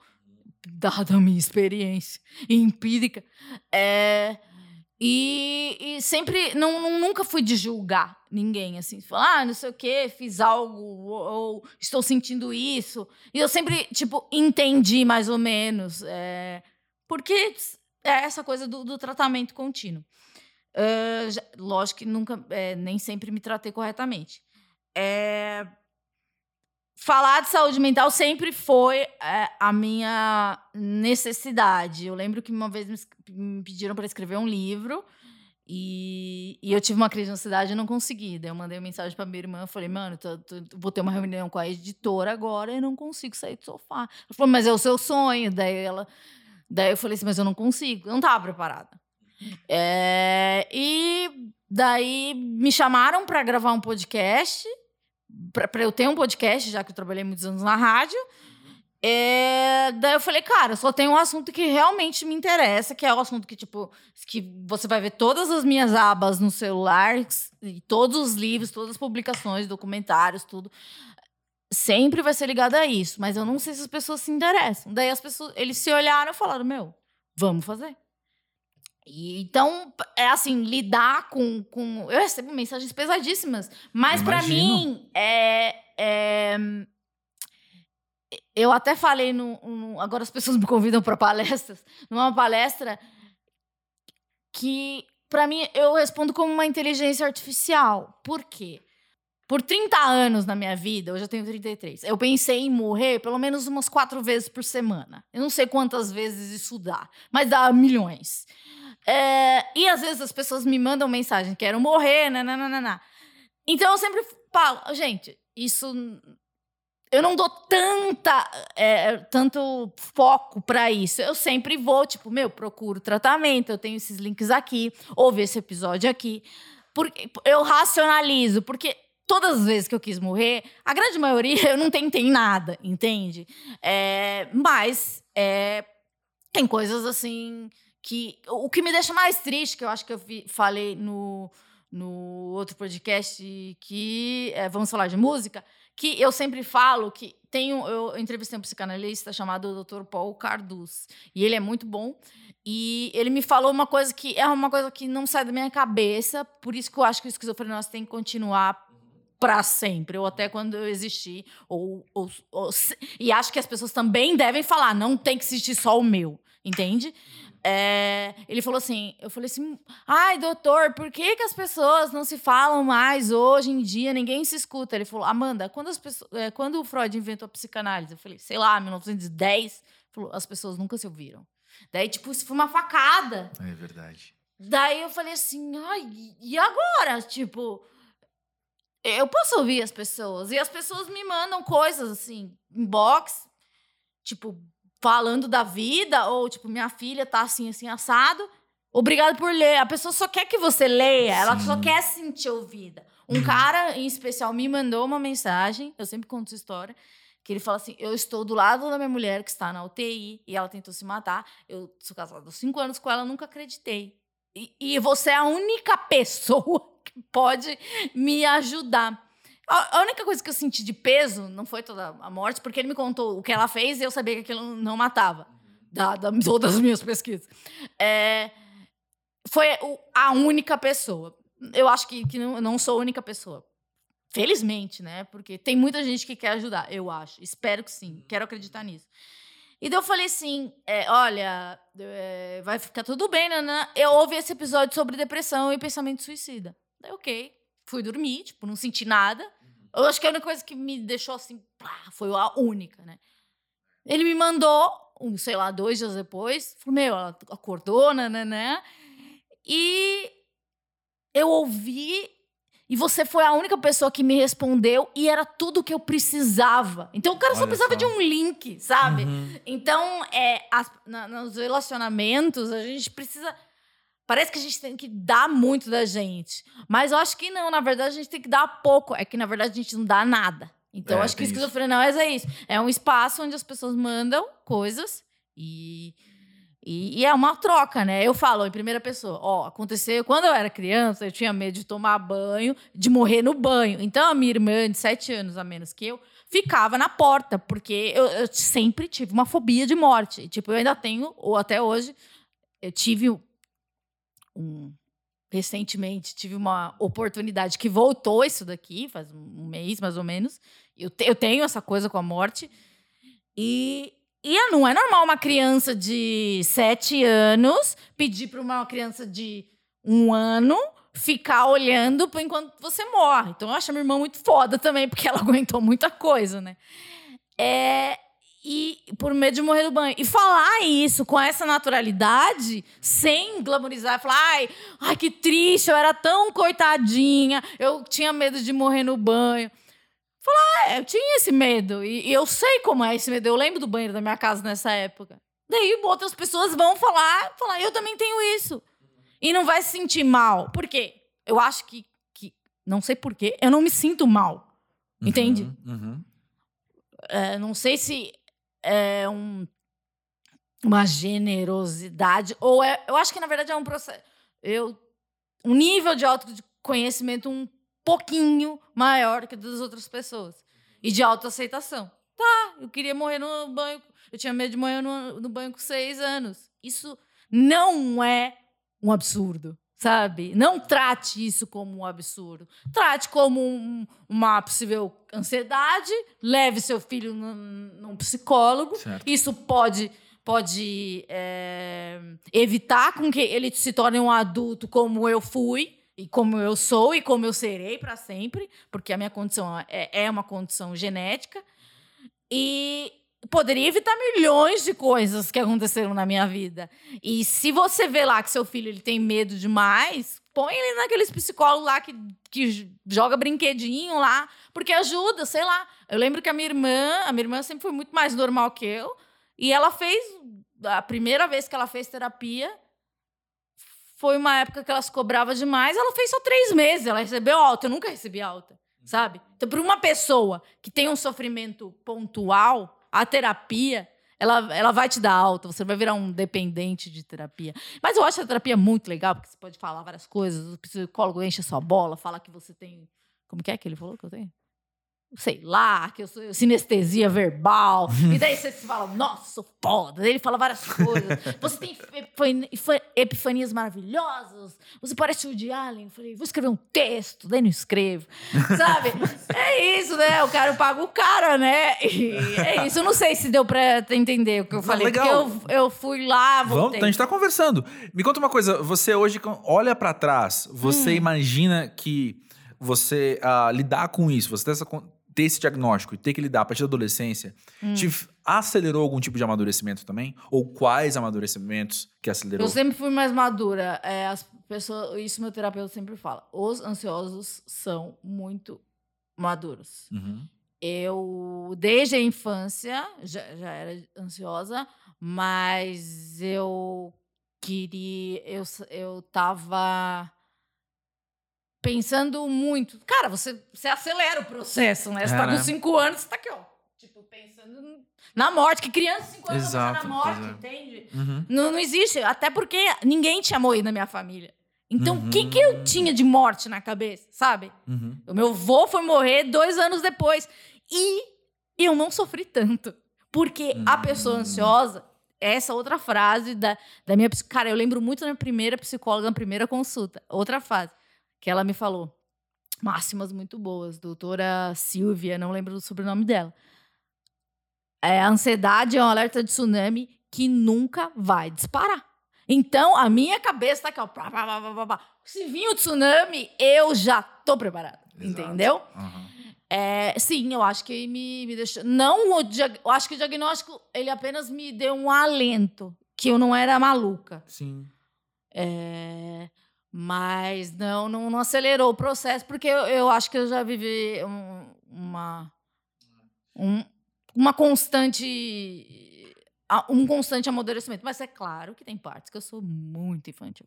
dada a minha experiência empírica. É, e, e sempre, não, nunca fui de julgar ninguém, assim. Falar, ah, não sei o quê, fiz algo, ou, ou estou sentindo isso. E eu sempre, tipo, entendi mais ou menos. é, porque é essa coisa do, do tratamento contínuo. É, já- lógico que nunca, é, nem sempre me tratei corretamente. É, falar de saúde mental sempre foi é, a minha necessidade. Eu lembro que uma vez me, me pediram para escrever um livro e, e eu tive uma crise de ansiedade e não consegui. Daí eu mandei uma mensagem para minha irmã, falei, mano, tô- tô- vou ter uma reunião com a editora agora e não consigo sair do sofá. Ela falou, mas é o seu sonho. Daí ela, daí eu falei assim, mas eu não consigo, eu não estava preparada. É, e daí me chamaram para gravar um podcast para eu ter um podcast, já que eu trabalhei muitos anos na rádio. É, daí eu falei, cara, só tem um assunto que realmente me interessa, que é o assunto que, tipo, que você vai ver todas as minhas abas no celular, e todos os livros, todas as publicações, documentários, tudo. Sempre vai ser ligado a isso, mas eu não sei se as pessoas se interessam. Daí as pessoas, eles se olharam e falaram, meu, vamos fazer. E, então, é assim, lidar com, com. Eu recebo mensagens pesadíssimas, mas para mim é, é- Eu até falei no, no- Agora as pessoas me convidam para palestras. Numa palestra que, para mim, eu respondo como uma inteligência artificial. Por quê? Por 30 anos na minha vida, hoje eu tenho 33, eu pensei em morrer pelo menos umas quatro vezes por semana. Eu não sei quantas vezes isso dá, mas dá milhões. É, e às vezes as pessoas me mandam mensagem, quero morrer, nananana. Então eu sempre falo, gente, isso. Eu não dou tanta, é, tanto foco pra isso. Eu sempre vou, tipo, meu, procuro tratamento, eu tenho esses links aqui, ouve esse episódio aqui. Porque eu racionalizo, porque todas as vezes que eu quis morrer, a grande maioria eu não tentei nada, entende? É, mas é, tem coisas assim que o que me deixa mais triste, que eu acho que eu fi- falei no, no outro podcast que é, vamos falar de música, que eu sempre falo que um, eu entrevistei um psicanalista chamado Dr. Paul Carduz e ele é muito bom e ele me falou uma coisa que é uma coisa que não sai da minha cabeça, por isso que eu acho que o esquizofrenose tem que continuar para sempre, ou até quando eu existir. Ou, ou, ou, e acho que as pessoas também devem falar, não tem que existir só o meu, entende? É, ele falou assim, eu falei assim, ai, doutor, por que, que as pessoas não se falam mais hoje em dia, ninguém se escuta? Ele falou, Amanda, quando, as pessoas, é, quando o Freud inventou a psicanálise? Eu falei, sei lá, 1910. Ele falou, as pessoas nunca se ouviram. Daí, tipo, isso foi uma facada. É verdade. Daí eu falei assim, ai, e agora? Tipo, eu posso ouvir as pessoas. E as pessoas me mandam coisas assim, inbox, tipo, falando da vida, ou tipo, minha filha tá assim, assim, assado. Obrigado por ler. A pessoa só quer que você leia, ela Sim. só quer se sentir ouvida. Um cara em especial me mandou uma mensagem, eu sempre conto essa história, que ele fala assim: Eu estou do lado da minha mulher que está na UTI e ela tentou se matar. Eu sou casado há cinco anos com ela, nunca acreditei. E, e você é a única pessoa que pode me ajudar. A, única coisa que eu senti de peso não foi toda a morte, porque ele me contou o que ela fez e eu sabia que aquilo não matava, da, da, todas as minhas pesquisas. É, foi a única pessoa. Eu acho que, que não, não sou a única pessoa. Felizmente, né? Porque tem muita gente que quer ajudar, eu acho. Espero que sim. Quero acreditar nisso. E daí eu falei assim: é, olha, é, vai ficar tudo bem, Nanã. Eu ouvi esse episódio sobre depressão e pensamento suicida. Daí, ok. Fui dormir, tipo, não senti nada. Eu acho que a única coisa que me deixou assim, pá, foi a única, né? Ele me mandou, um, sei lá, dois dias depois, falou: meu, ela acordou, nananã. E eu ouvi e você foi a única pessoa que me respondeu e era tudo que eu precisava. Então o cara só Olha precisava só. de um link, sabe? Uhum. Então, é, as- na- nos relacionamentos, a gente precisa. Parece que a gente tem que dar muito da gente. Mas eu acho que não, na verdade, a gente tem que dar pouco. É que, na verdade, a gente não dá nada. Então, É, eu acho que esquizofrenia é isso. É um espaço onde as pessoas mandam coisas e, e, e é uma troca, né? Eu falo em primeira pessoa. Ó, aconteceu quando eu era criança, eu tinha medo de tomar banho, de morrer no banho. Então, a minha irmã, de sete anos a menos que eu, ficava na porta, porque eu, eu sempre tive uma fobia de morte. Tipo, eu ainda tenho, ou até hoje, eu tive um-. Recentemente tive uma oportunidade que voltou isso daqui, faz um mês mais ou menos. Eu, te- eu tenho essa coisa com a morte. E, e não é normal uma criança de sete anos pedir para uma criança de um ano ficar olhando por enquanto você morre. Então eu acho a minha irmã muito foda também, porque ela aguentou muita coisa, né? É, e por medo de morrer do banho. E falar isso com essa naturalidade, sem glamorizar, falar, ai, ai, que triste, eu era tão coitadinha, eu tinha medo de morrer no banho. Falar, é, eu tinha esse medo. E, e eu sei como é esse medo. Eu lembro do banheiro da minha casa nessa época. Daí outras pessoas vão falar, falar, eu também tenho isso. E não vai se sentir mal. Por quê? Eu acho que, que não sei por quê, eu não me sinto mal. Entende? Uhum, uhum. É, não sei se é um, uma generosidade ou é, eu acho que na verdade é um processo, eu um nível de autoconhecimento um pouquinho maior que das outras pessoas e de autoaceitação. Tá, eu queria morrer no banho, eu tinha medo de morrer no, no banho com seis anos. Isso não é um absurdo, sabe? Não trate isso como um absurdo. Trate como um- uma possível ansiedade, leve seu filho num, num psicólogo. Certo. Isso pode, pode é, evitar com que ele se torne um adulto como eu fui. E como eu sou e como eu serei para sempre, porque a minha condição é, é uma condição genética. E poderia evitar milhões de coisas que aconteceram na minha vida. E se você vê lá que seu filho ele tem medo demais, põe ele naqueles psicólogos lá que, que joga brinquedinho lá, porque ajuda, sei lá. Eu lembro que a minha irmã, a minha irmã sempre foi muito mais normal que eu, e ela fez a primeira vez que ela fez terapia foi uma época que ela se cobrava demais, ela fez só três meses, ela recebeu alta, eu nunca recebi alta, sabe? Então, para uma pessoa que tem um sofrimento pontual, a terapia, ela, ela vai te dar alta, você vai virar um dependente de terapia. Mas eu acho a terapia muito legal, porque você pode falar várias coisas, o psicólogo enche a sua bola, fala que você tem. Como que é que ele falou que eu tenho? Sei lá, que eu sou sinestesia verbal. e daí você fala, nossa, sou foda. Daí ele fala várias coisas. Você tem epifanias maravilhosas. Você parece o de Allen. Eu falei, vou escrever um texto. Daí não escrevo. Sabe? é isso, né? O cara paga o cara, né? E é isso. Eu não sei se deu pra entender o que eu falei. Legal. Porque eu, eu fui lá, voltei. Vamos, a gente tá conversando. Me conta uma coisa. Você hoje olha para trás, você hum. imagina que você uh, lidar com isso, você ter essa ter esse diagnóstico e ter que lidar a partir da adolescência, hum. te acelerou algum tipo de amadurecimento também? Ou quais amadurecimentos que acelerou? Eu sempre fui mais madura. É, as pessoas, isso meu terapeuta sempre fala. Os ansiosos são muito maduros. Uhum. Eu, desde a infância, já, já era ansiosa, mas eu queria. Eu, eu tava pensando muito. Cara, você, você acelera o processo, né? Você tá com cinco anos, você tá aqui, ó. Tipo, pensando na morte. Que criança de cinco anos exato, na morte, exato. entende? Uhum. Não, não existe. Até porque ninguém tinha morrido na minha família. Então, o uhum. que, que eu tinha de morte na cabeça, sabe? Uhum. O meu avô foi morrer dois anos depois. E eu não sofri tanto. Porque a pessoa hum. ansiosa, essa outra frase da, da minha... Cara, eu lembro muito da minha primeira psicóloga, na primeira consulta. Outra frase que ela me falou. Máximas muito boas. Doutora Silvia, não lembro do sobrenome dela. É, a ansiedade é um alerta de tsunami que nunca vai disparar. Então, a minha cabeça tá aqui, ó. Pá, pá, pá, Se vir o tsunami, eu já tô preparada. Entendeu? Uhum. É, sim, eu acho que me, me deixou. Não, o eu acho que o diagnóstico ele apenas me deu um alento que eu não era maluca. Sim. É, mas não, não, não, acelerou o processo, porque eu, eu acho que eu já vivi um, uma, um, uma constante. um constante amadurecimento. Mas é claro que tem partes que eu sou muito infantil.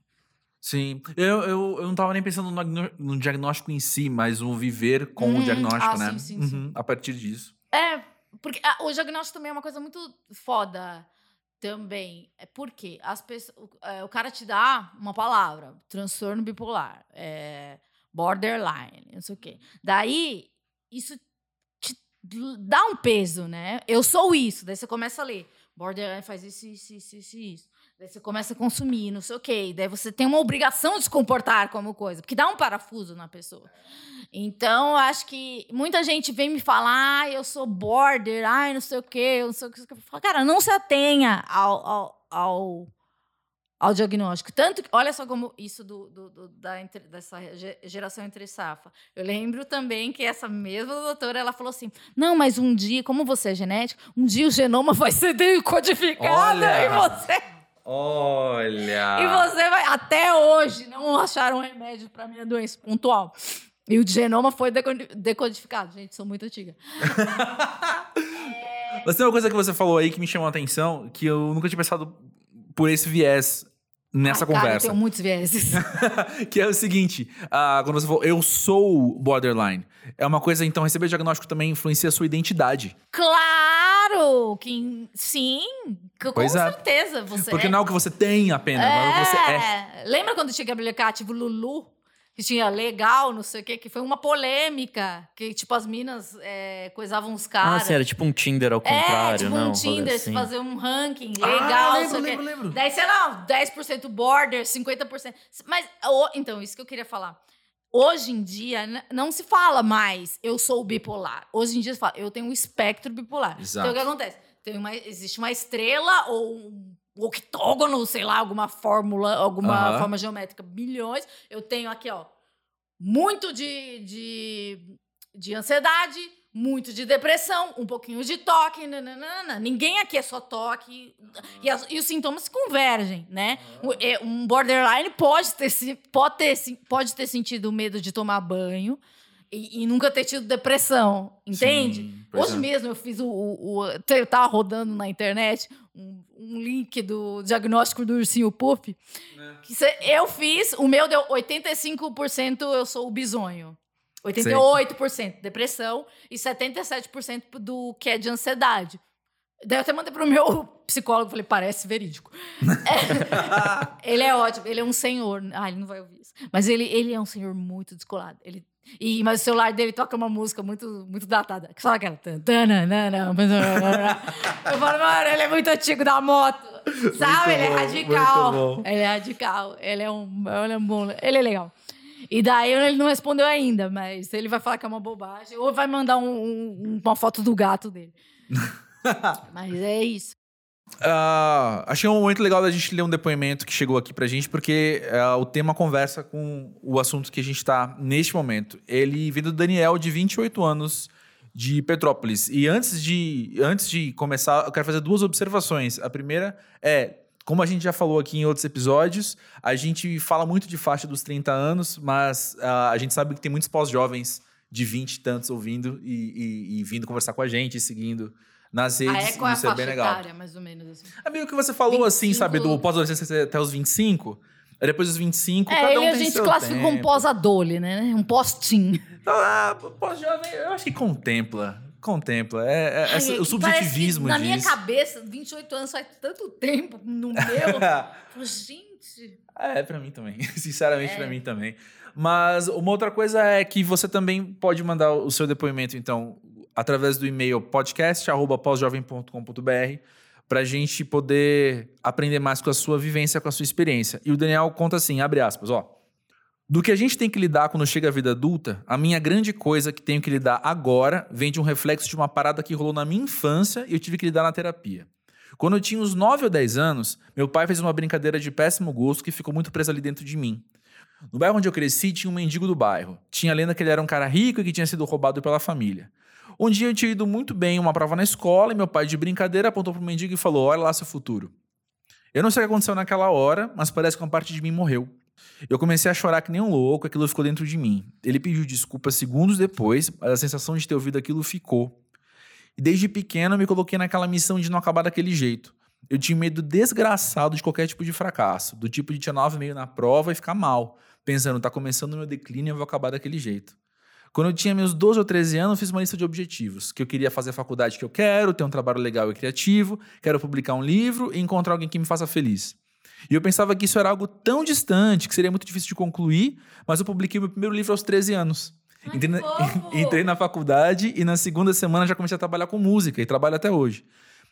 Sim. Eu, eu, eu não estava nem pensando no, no, diagnóstico em si, mas no viver com hum, o diagnóstico, ah, né? Sim, sim, uhum, sim. A partir disso. É, porque ah, o diagnóstico também é uma coisa muito foda também. É porque as pessoas, o, é, o cara te dá uma palavra, transtorno bipolar, é, borderline, não sei o quê. Daí, isso te dá um peso, né? Eu sou isso. Daí você começa a ler. Borderline faz isso, isso, isso, isso, isso. Daí você começa a consumir, não sei o quê. Daí você tem uma obrigação de se comportar como coisa, porque dá um parafuso na pessoa. Então, acho que muita gente vem me falar, ah, eu sou border, ai, não sei o quê, eu não sei o que. Cara, não se atenha ao, ao, ao, ao diagnóstico. Tanto que, olha só como isso do, do, do, da, dessa geração entre safa. Eu lembro também que essa mesma doutora, ela falou assim, não, mas um dia, como você é genético, um dia o genoma vai ser decodificado olha. e você... Olha! E você vai, até hoje, não acharam um remédio para minha doença pontual. E o genoma foi decodificado. Gente, sou muito antiga. é... Mas tem uma coisa que você falou aí que me chamou a atenção, que eu nunca tinha pensado por esse viés nessa Ai, conversa. Cara, eu tenho muitos vieses. que é o seguinte, uh, quando você falou, eu sou borderline, é uma coisa, então, receber diagnóstico também influencia a sua identidade. Claro! Que, sim, com pois é. certeza. Você Porque não é o que você tem apenas, é. é o que você é. Lembra quando tinha aplicativo Lulu? Que tinha legal, não sei o quê, que foi uma polêmica, que, tipo, as minas é, coisavam os caras. Ah, sim, era tipo um Tinder ao contrário, é, tipo não? um Tinder, assim. fazer um ranking ah, legal, ah, lembro, lembro, lembro. Daí, sei lá, 10% border, 50%. Mas, então, isso que eu queria falar. Hoje em dia, não se fala mais eu sou bipolar. Hoje em dia se fala, eu tenho um espectro bipolar. Exato. Então, o que acontece? Tem uma, existe uma estrela ou um octógono, sei lá, alguma fórmula, alguma forma geométrica, bilhões. Eu tenho aqui, ó, muito de, de, de ansiedade, muito de depressão, um pouquinho de toque, nananana. ninguém aqui é só toque. E, as, e os sintomas se convergem, né? É, um borderline pode ter, pode ter, pode ter sentido medo de tomar banho e, e nunca ter tido depressão, entende? Sim, Hoje é. mesmo eu fiz o, o, o, Eu tava rodando na internet um, um link do diagnóstico do ursinho Puff. É. Que cê, eu fiz, o meu deu 85% eu sou o bisonho. 88% Sei. depressão e 77% do que é de ansiedade. Daí eu até mandei pro meu psicólogo, falei, parece verídico. é, ele é ótimo, ele é um senhor. Ah, ele não vai ouvir isso. Mas ele, ele é um senhor muito descolado. Ele E, mas o celular dele toca uma música muito, muito datada. Que só aquela. Eu falo, mano, ele é muito antigo da moto. Sabe? ele é radical. Ele é radical. Ele é um. Ele é um bom. Ele é legal. E daí ele não respondeu ainda, mas ele vai falar que é uma bobagem. Ou vai mandar um- um- uma foto do gato dele. mas é isso. Ah, achei um momento legal da gente ler um depoimento que chegou aqui pra gente, porque ah, o tema conversa com o assunto que a gente tá neste momento. Ele vem do Daniel, de 28 anos, de Petrópolis. E antes de, antes de começar, eu quero fazer duas observações. A primeira é. Como a gente já falou aqui em outros episódios, a gente fala muito de faixa dos 30 anos, mas ah, a gente sabe que tem muitos pós-jovens de 20 e tantos ouvindo e, e- e vindo conversar com a gente, seguindo nas Ah, redes. é qual é isso é bem legal. etária, mais ou menos assim? Amigo, que você falou assim, 25. sabe, do pós-adolescência até os 25. Aí depois dos 25, É, cada um ele a gente como tempo. pós-adole, né? Um pós-teen. Então, ah, pós-jovem, eu acho que contempla. Contempla. É, é- Ai, essa- é o subjetivismo Na minha disso. cabeça, 28 anos faz tanto tempo no meu. Gente. É, pra mim também. Sinceramente, É. pra mim também. Mas uma outra coisa é que você também pode mandar o seu depoimento, então, através do e-mail podcast.pósjovem.com.br pra gente poder aprender mais com a sua vivência, com a sua experiência. E o Daniel conta assim, abre aspas, ó. Do que a gente tem que lidar quando chega a vida adulta, a minha grande coisa que tenho que lidar agora vem de um reflexo de uma parada que rolou na minha infância e eu tive que lidar na terapia. Quando eu tinha uns 9 ou 10 anos, meu pai fez uma brincadeira de péssimo gosto que ficou muito presa ali dentro de mim. No bairro onde eu cresci, tinha um mendigo do bairro. Tinha a lenda que ele era um cara rico e que tinha sido roubado pela família. Um dia eu tinha ido muito bem em uma prova na escola e meu pai, de brincadeira, apontou pro mendigo e falou: Olha lá seu futuro. Eu não sei o que aconteceu naquela hora, mas parece que uma parte de mim morreu. Eu comecei a chorar que nem um louco, aquilo ficou dentro de mim. Ele pediu desculpas segundos depois, mas a sensação de ter ouvido aquilo ficou. E desde pequeno eu me coloquei naquela missão de não acabar daquele jeito. Eu tinha medo desgraçado de qualquer tipo de fracasso, do tipo de tirar 9,5 na prova e ficar mal, pensando, tá começando o meu declínio e eu vou acabar daquele jeito. Quando eu tinha meus 12 ou 13 anos, eu fiz uma lista de objetivos, que eu queria fazer a faculdade que eu quero, ter um trabalho legal e criativo, quero publicar um livro e encontrar alguém que me faça feliz. E eu pensava que isso era algo tão distante que seria muito difícil de concluir, mas eu publiquei meu primeiro livro aos 13 anos. Ai, Entrei na, entrei na faculdade e na segunda semana já comecei a trabalhar com música e trabalho até hoje.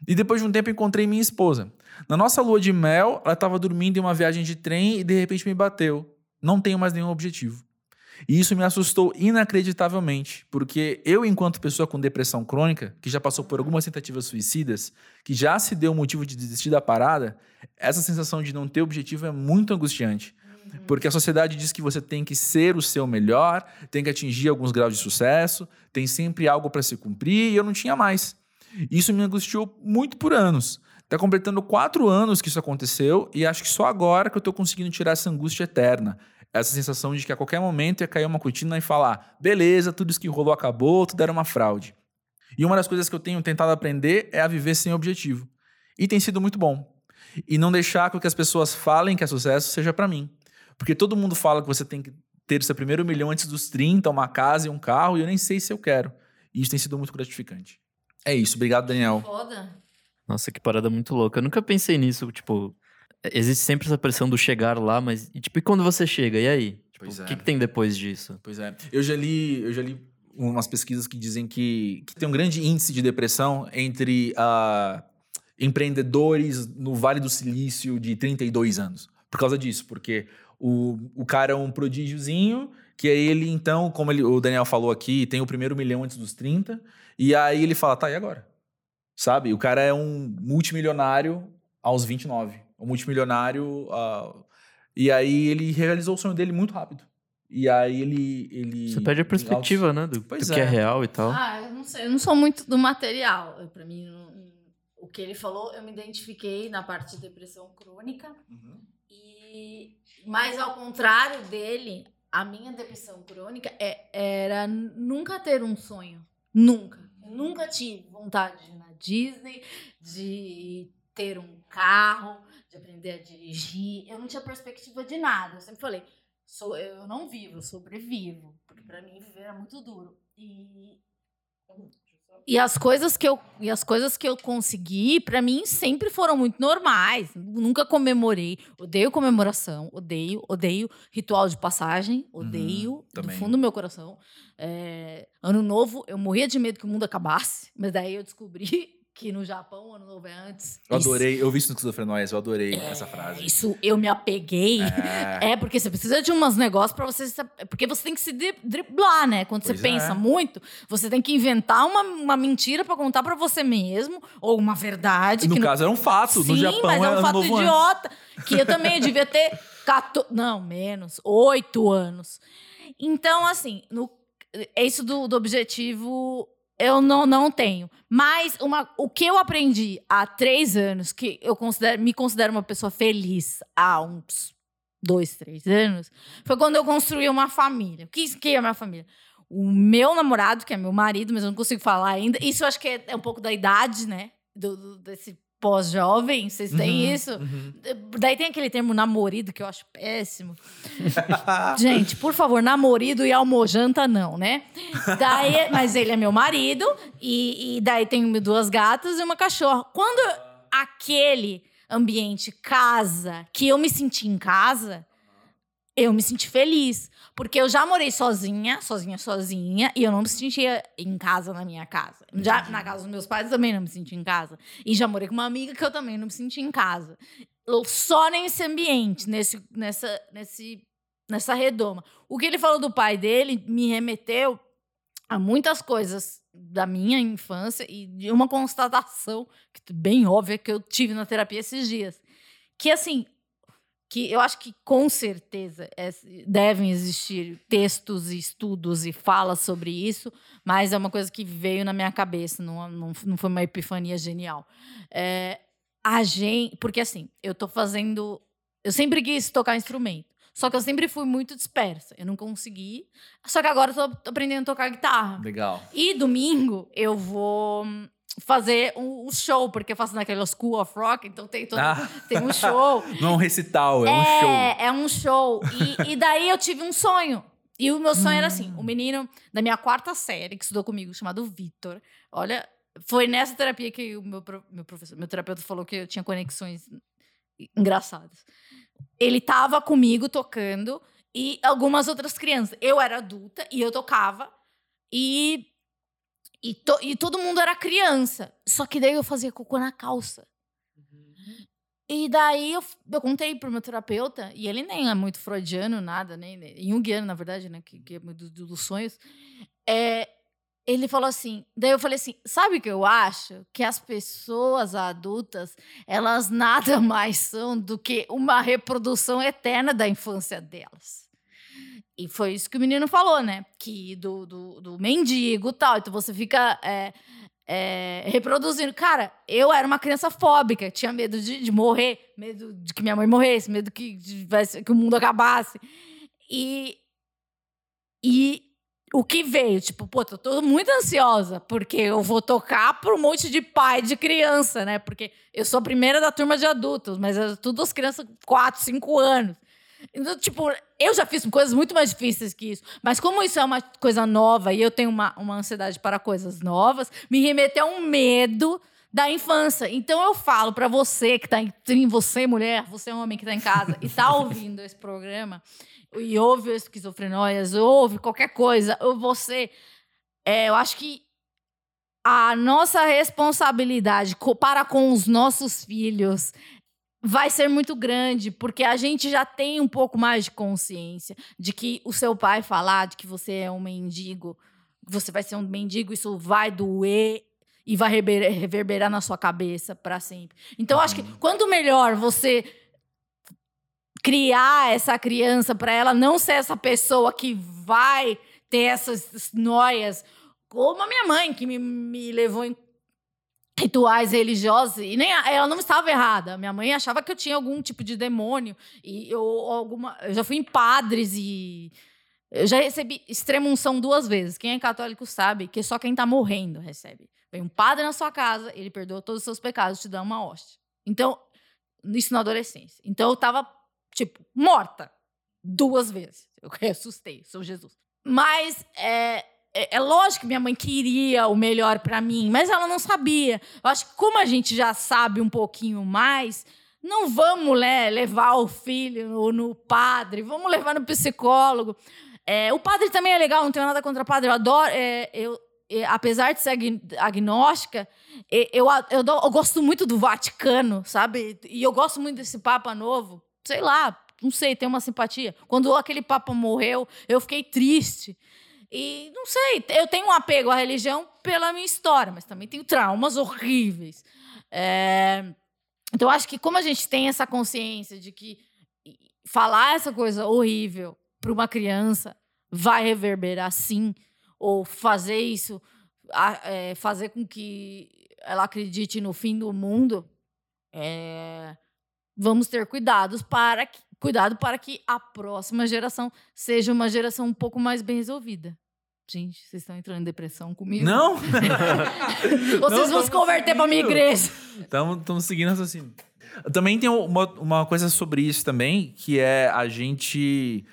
E depois de um tempo encontrei minha esposa. Na nossa lua de mel, ela estava dormindo em uma viagem de trem e de repente me bateu. Não tenho mais nenhum objetivo. E isso me assustou inacreditavelmente, porque eu, enquanto pessoa com depressão crônica, que já passou por algumas tentativas suicidas, que já se deu motivo de desistir da parada, essa sensação de não ter objetivo é muito angustiante. Porque a sociedade diz que você tem que ser o seu melhor, tem que atingir alguns graus de sucesso, tem sempre algo para se cumprir, e eu não tinha mais. Isso me angustiou muito por anos. Tá completando quatro anos que isso aconteceu, e acho que só agora que eu tô conseguindo tirar essa angústia eterna. Essa sensação de que a qualquer momento ia cair uma cortina e falar: beleza, tudo isso que rolou acabou, tudo era uma fraude. E uma das coisas que eu tenho tentado aprender é a viver sem objetivo. E tem sido muito bom. E não deixar com que as pessoas falem que é sucesso seja para mim. Porque todo mundo fala que você tem que ter o seu primeiro milhão antes dos 30, uma casa e um carro, e eu nem sei se eu quero. E isso tem sido muito gratificante. É isso. Obrigado, Daniel. Foda. Nossa, que parada muito louca. Eu nunca pensei nisso, tipo, existe sempre essa pressão do chegar lá, mas e, tipo, e quando você chega? E aí? Tipo, o é. que, que tem depois disso? Pois é. Eu já li, eu já li umas pesquisas que dizem que, que tem um grande índice de depressão entre ah, empreendedores no Vale do Silício de 32 anos. Por causa disso, porque o, o cara é um prodígiozinho, que aí ele, então, como ele, o Daniel falou aqui, tem o primeiro milhão antes dos 30, e aí ele fala, tá, e agora? Sabe? O cara é um multimilionário aos 29. Um multimilionário. ah, e aí ele realizou o sonho dele muito rápido. E aí ele. ele Você perde a perspectiva, né? Do, Pois do que é é. real e tal. Ah, eu não sei, eu não sou muito do material. Pra mim, não- o que ele falou, eu me identifiquei na parte de depressão crônica. Uhum. E, mas ao contrário dele, a minha depressão crônica é- era nunca ter um sonho. Nunca. Eu nunca tive vontade de ir na Disney, de ter um carro, de aprender a dirigir. Eu não tinha perspectiva de nada. Eu sempre falei, sou, eu não vivo, eu sobrevivo. Porque para mim viver é muito duro. E E as coisas que eu, e as coisas que eu consegui, pra mim, sempre foram muito normais. Nunca comemorei. Odeio comemoração, odeio, odeio ritual de passagem, odeio do também. fundo do meu coração. É, ano novo, eu morria de medo que o mundo acabasse, mas daí eu descobri que no Japão ano novo é antes. Eu Isso- adorei, eu vi isso no Esquizofrenóias, eu adorei essa frase. Isso eu me apeguei. É. É, porque você precisa de uns negócios pra você. Porque você tem que se dri- driblar, né? Quando Pois você é. pensa muito, você tem que inventar uma, uma mentira pra contar pra você mesmo, ou uma verdade. No caso, era um fato. Sim, no Japão mas é um fato novo antes. idiota. Que eu também devia ter 14. Não, menos. Oito anos. Então, assim, no, é isso do, do objetivo eu não, não tenho. Mas uma, o que eu aprendi há três anos, que eu considero, me considero uma pessoa feliz há uns dois, três anos, foi quando eu construí uma família. O que, que é a minha família? O meu namorado, que é meu marido, mas eu não consigo falar ainda. Isso eu acho que é, é um pouco da idade, né? Do, do- desse pós-jovem. Vocês têm Uhum, isso? uhum. Daí tem aquele termo namorido que eu acho péssimo. Gente, por favor, namorido e almojanta não, né? Daí, mas ele é meu marido e, e daí tenho duas gatas e uma cachorra. Quando aquele ambiente casa, que eu me senti em casa, eu me senti feliz. Porque eu já morei sozinha, sozinha, sozinha, e eu não me sentia em casa na minha casa. Já na casa dos meus pais eu também não me sentia em casa. E já morei com uma amiga que eu também não me sentia em casa. Só nesse ambiente, nesse, nessa, nesse, nessa redoma. O que ele falou do pai dele me remeteu a muitas coisas da minha infância e de uma constatação bem óbvia que eu tive na terapia esses dias. Que assim, que eu acho que com certeza é- devem existir textos e estudos e falas sobre isso, mas é uma coisa que veio na minha cabeça, não, não, não foi uma epifania genial. É, a gente, porque assim, eu tô fazendo, eu sempre quis tocar instrumento, só que eu sempre fui muito dispersa, eu não consegui, só que agora eu tô, aprendendo a tocar guitarra. Legal. E domingo eu vou fazer um, um show, porque eu faço naquela School of Rock, então tem, todo, Ah. tem um show. Não é um recital, é, um show. É, é um show. E, e daí eu tive um sonho. E o meu sonho era assim: o menino da minha quarta série, que estudou comigo, chamado Vitor. Olha, foi nessa terapia que o meu, meu professor, meu terapeuta falou que eu tinha conexões engraçadas. Ele tava comigo tocando e algumas outras crianças. Eu era adulta e eu tocava. E, e, to- e todo mundo era criança. Só que daí eu fazia cocô na calça. E daí eu, eu contei pro meu terapeuta, e ele nem é muito freudiano, nada, nem nem- junguiano, na verdade, né? Que, que é do- do- dos sonhos. É, ele falou assim, daí eu falei assim, sabe o que eu acho? Que as pessoas adultas, elas nada mais são do que uma reprodução eterna da infância delas. E foi isso que o menino falou, né? Que do, do, do mendigo e tal. Então você fica é, é, reproduzindo. Cara, eu era uma criança fóbica, tinha medo de, de morrer, medo de que minha mãe morresse, medo que, tivesse- que o mundo acabasse. E, e o que veio? Tipo, pô, tô, tô muito ansiosa, porque eu vou tocar para um monte de pai de criança, né? Porque eu sou a primeira da turma de adultos, mas é tudo as crianças com 4, 5 anos. Então, tipo, eu já fiz coisas muito mais difíceis que isso. Mas como isso é uma coisa nova e eu tenho uma, uma ansiedade para coisas novas, me remeteu a um medo da infância. Então eu falo para você que tá em, você mulher, você homem que tá em casa e tá ouvindo esse programa e ouve esquizofrenóias, ouve qualquer coisa, ou você, é, eu acho que a nossa responsabilidade para com os nossos filhos vai ser muito grande, porque a gente já tem um pouco mais de consciência de que o seu pai falar de que você é um mendigo, que você vai ser um mendigo, isso vai doer e vai rever- reverberar na sua cabeça para sempre. Então, acho que quanto melhor você criar essa criança para ela não ser essa pessoa que vai ter essas noias, como a minha mãe, que me, me levou em rituais religiosos e nem ela não estava errada. Minha mãe achava que eu tinha algum tipo de demônio e eu alguma eu já fui em padres e eu já recebi extrema unção duas vezes. Quem é católico sabe que só quem tá morrendo recebe. Vem um padre na sua casa, ele perdoa todos os seus pecados, te dá uma hóstia. Então, isso na adolescência. Então eu tava tipo morta duas vezes. Eu assustei, sou Jesus. Mas é, é, é lógico que minha mãe queria o melhor para mim, mas ela não sabia. Eu acho que como a gente já sabe um pouquinho mais, não vamos né, levar o filho no, no padre, vamos levar no psicólogo. É, o padre também é legal, não tenho nada contra o padre. Eu adoro. É, eu, é, apesar de ser agnóstica, é, eu, eu, eu, gosto muito do Vaticano, sabe? E eu gosto muito desse Papa novo. Sei lá, não sei, tem uma simpatia. Quando aquele Papa morreu, eu fiquei triste. E não sei, eu tenho um apego à religião pela minha história, mas também tenho traumas horríveis. É... Então, acho que como a gente tem essa consciência de que falar essa coisa horrível para uma criança vai reverberar sim, ou fazer isso, é, fazer com que ela acredite no fim do mundo, é, vamos ter cuidados para que, cuidado para que a próxima geração seja uma geração um pouco mais bem resolvida. Gente, vocês estão entrando em depressão comigo? Não! vocês não, vão se converter para minha igreja. Estamos seguindo assim. Também tem uma, uma coisa sobre isso também, que é a gente,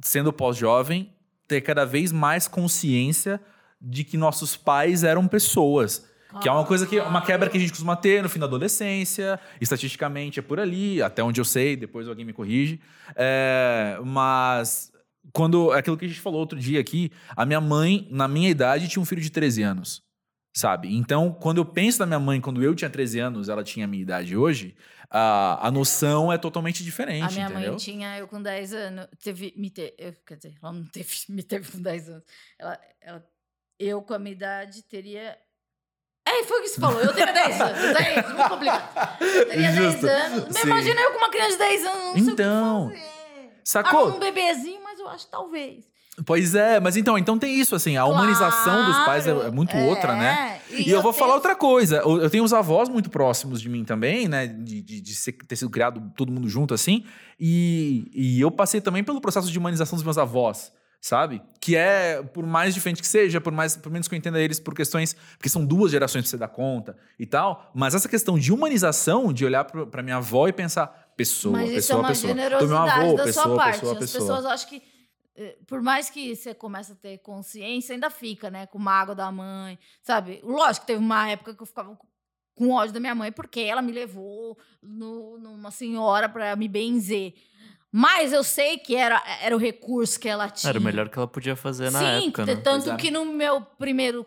sendo pós-jovem, ter cada vez mais consciência de que nossos pais eram pessoas. Que é uma coisa que uma quebra que a gente costuma ter no fim da adolescência, estatisticamente é por ali, até onde eu sei, depois alguém me corrige. É, mas quando é aquilo que a gente falou outro dia aqui, a minha mãe, na minha idade, tinha um filho de 13 anos. Sabe? Então, quando eu penso na minha mãe, quando eu tinha 13 anos, ela tinha a minha idade hoje, a, a noção é totalmente diferente. A minha entendeu? mãe tinha, eu com 10 anos, teve, me te, eu, quer dizer, ela não teve, me teve com 10 anos. Ela, ela, eu com a minha idade teria é, foi o que você falou. Eu teria 10 anos. É isso, muito complicado. Eu teria Justo. 10 anos. Sim. Imagina eu com uma criança de 10 anos. Não então, sei o que fazer. Sacou? Ah, um bebezinho, mas eu acho talvez. Pois é, mas então, então tem isso, assim, a claro, humanização dos pais é, é muito é, outra, né? E, e eu, eu, vou tenho... falar outra coisa. Eu tenho os avós muito próximos de mim também, né? De, de, de ser, ter sido criado todo mundo junto, assim. E, e eu passei também pelo processo de humanização dos meus avós sabe? Que é, por mais diferente que seja, por mais por menos que eu entenda eles por questões, porque são duas gerações pra você dar conta e tal, mas essa questão de humanização, de olhar pra minha avó e pensar, pessoa, mas pessoa, isso é uma pessoa. generosidade avô, da pessoa, sua parte. Pessoa, As pessoa. pessoas acho que eh, por mais que você comece a ter consciência, ainda fica, né? Com mágoa da mãe, sabe? Lógico que teve uma época que eu ficava com ódio da minha mãe porque ela me levou no, numa senhora para me benzer. Mas eu sei que era, era o recurso que ela tinha. Era o melhor que ela podia fazer na Sim, época, né? tanto é. que no meu primeiro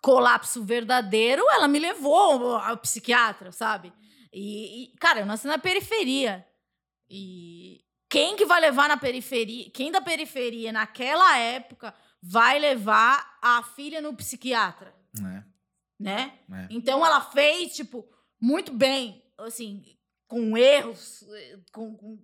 colapso verdadeiro, ela me levou ao psiquiatra, sabe? E, e, cara, eu nasci na periferia. E quem que vai levar na periferia? Quem da periferia naquela época vai levar a filha no psiquiatra? É. Né? É. Então ela fez, tipo, muito bem, assim, com erros, com, com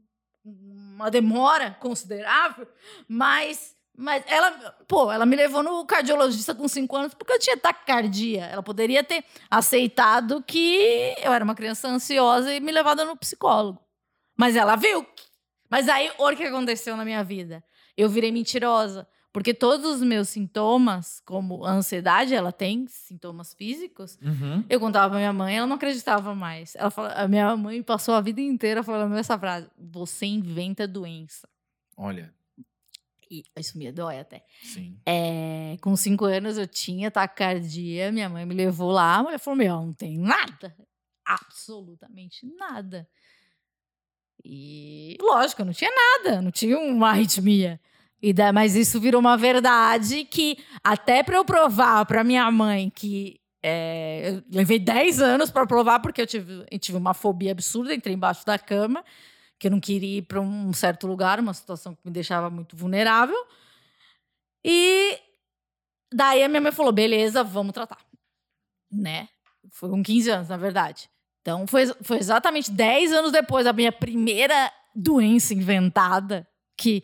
uma demora considerável, mas mas ela, pô, ela me levou no cardiologista com 5 anos porque eu tinha taquicardia. Ela poderia ter aceitado que eu era uma criança ansiosa e me levado no psicólogo. Mas ela viu. Mas aí, olha o que aconteceu na minha vida. Eu virei mentirosa. Porque todos os meus sintomas, como a ansiedade, ela tem sintomas físicos. Uhum. Eu contava pra minha mãe, ela não acreditava mais. Ela fala, a minha mãe passou a vida inteira falando essa frase: Você inventa doença. Olha. E isso me dói até. Sim. É, com cinco anos eu tinha taquicardia, minha mãe me levou lá, a mulher falou: Meu, não tem nada. Absolutamente nada. E lógico, eu não tinha nada, não tinha uma arritmia. E da, mas isso virou uma verdade que, até para eu provar para minha mãe que. É, eu levei 10 anos para provar, porque eu tive, eu tive uma fobia absurda, entrei embaixo da cama, que eu não queria ir para um certo lugar, uma situação que me deixava muito vulnerável. E daí a minha mãe falou: beleza, vamos tratar. Né? Foi com 15 anos, na verdade. Então foi, foi exatamente 10 anos depois da minha primeira doença inventada que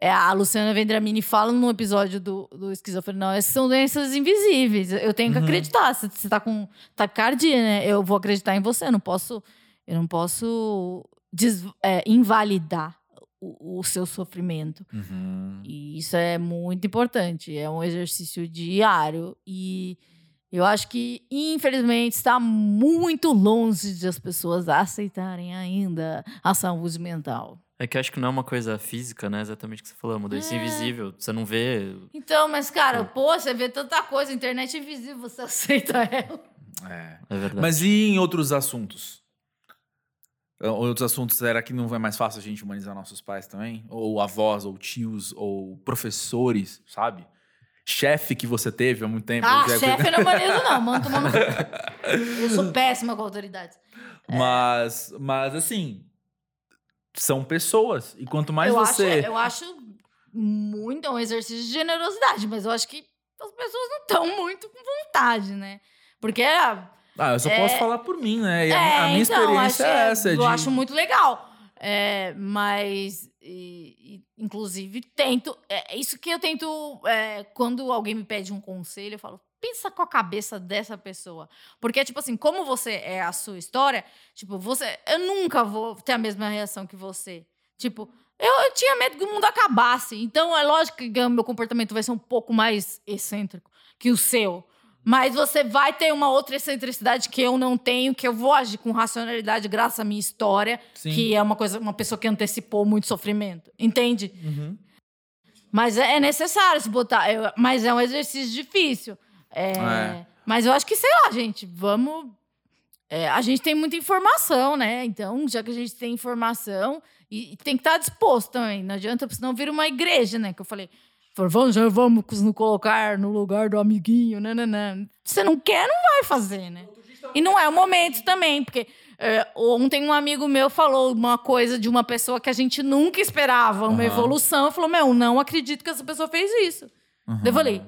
é, a Luciana Vendramini fala num episódio do, do Esquizofrenia, essas são doenças invisíveis. Eu tenho que uhum. acreditar. Se você tá com taquicardia, né? Eu vou acreditar em você. Eu não posso, eu não posso é, invalidar o, o, seu sofrimento. Uhum. E isso é muito importante. É um exercício diário. E Eu acho que, infelizmente, está muito longe de as pessoas aceitarem ainda a saúde mental. É que eu acho que não é uma coisa física, né? Exatamente o que você falou, uma doença É. invisível. Você não vê. Então, mas, cara, pô, você vê tanta coisa, internet é invisível, você aceita ela. É. É verdade. Mas e em outros assuntos? Outros assuntos, será que não é mais fácil a gente humanizar nossos pais também? Ou avós, ou tios, ou professores, sabe? Chefe que você teve há muito tempo. Ah, é- chefe não humanizo, não, mano. Eu sou péssima com autoridades. Mas, mas assim, são pessoas. E quanto mais eu você. Acho, eu acho muito é um exercício de generosidade, mas eu acho que as pessoas não estão muito com vontade, né? Porque a, Ah, eu só É- posso falar por mim, né? E a, É, a minha então, experiência acho- é essa. é Eu de- acho muito legal. É, mas, e- e, inclusive, tento. É é isso que eu tento. é, quando alguém me pede um conselho, eu falo. Pensa com a cabeça dessa pessoa. Porque, tipo assim, como você é a sua história, tipo, você. Eu nunca vou ter a mesma reação que você. Tipo, eu, eu tinha medo que o mundo acabasse. Então, é lógico que o meu comportamento vai ser um pouco mais excêntrico que o seu. Mas você vai ter uma outra excentricidade que eu não tenho, que eu vou agir com racionalidade graças à minha história, Sim. que é uma coisa, uma pessoa que antecipou muito sofrimento. Entende? Uhum. Mas é é necessário se botar. eu- mas é um exercício difícil. É, É. Mas eu acho que, sei lá, gente, vamos. é, a gente tem muita informação, né? Então, já que a gente tem informação, e, e tem que estar disposto também. Não adianta, senão vira uma igreja, né? Que eu falei. Vamos, já vamos nos colocar no lugar do amiguinho, nananã. Você não quer, não vai fazer, né? E não é o momento também, porque é, ontem um amigo meu falou uma coisa de uma pessoa que a gente nunca esperava, uma Aham. evolução. Falou, meu, não acredito que essa pessoa fez isso. Uhum. Eu falei,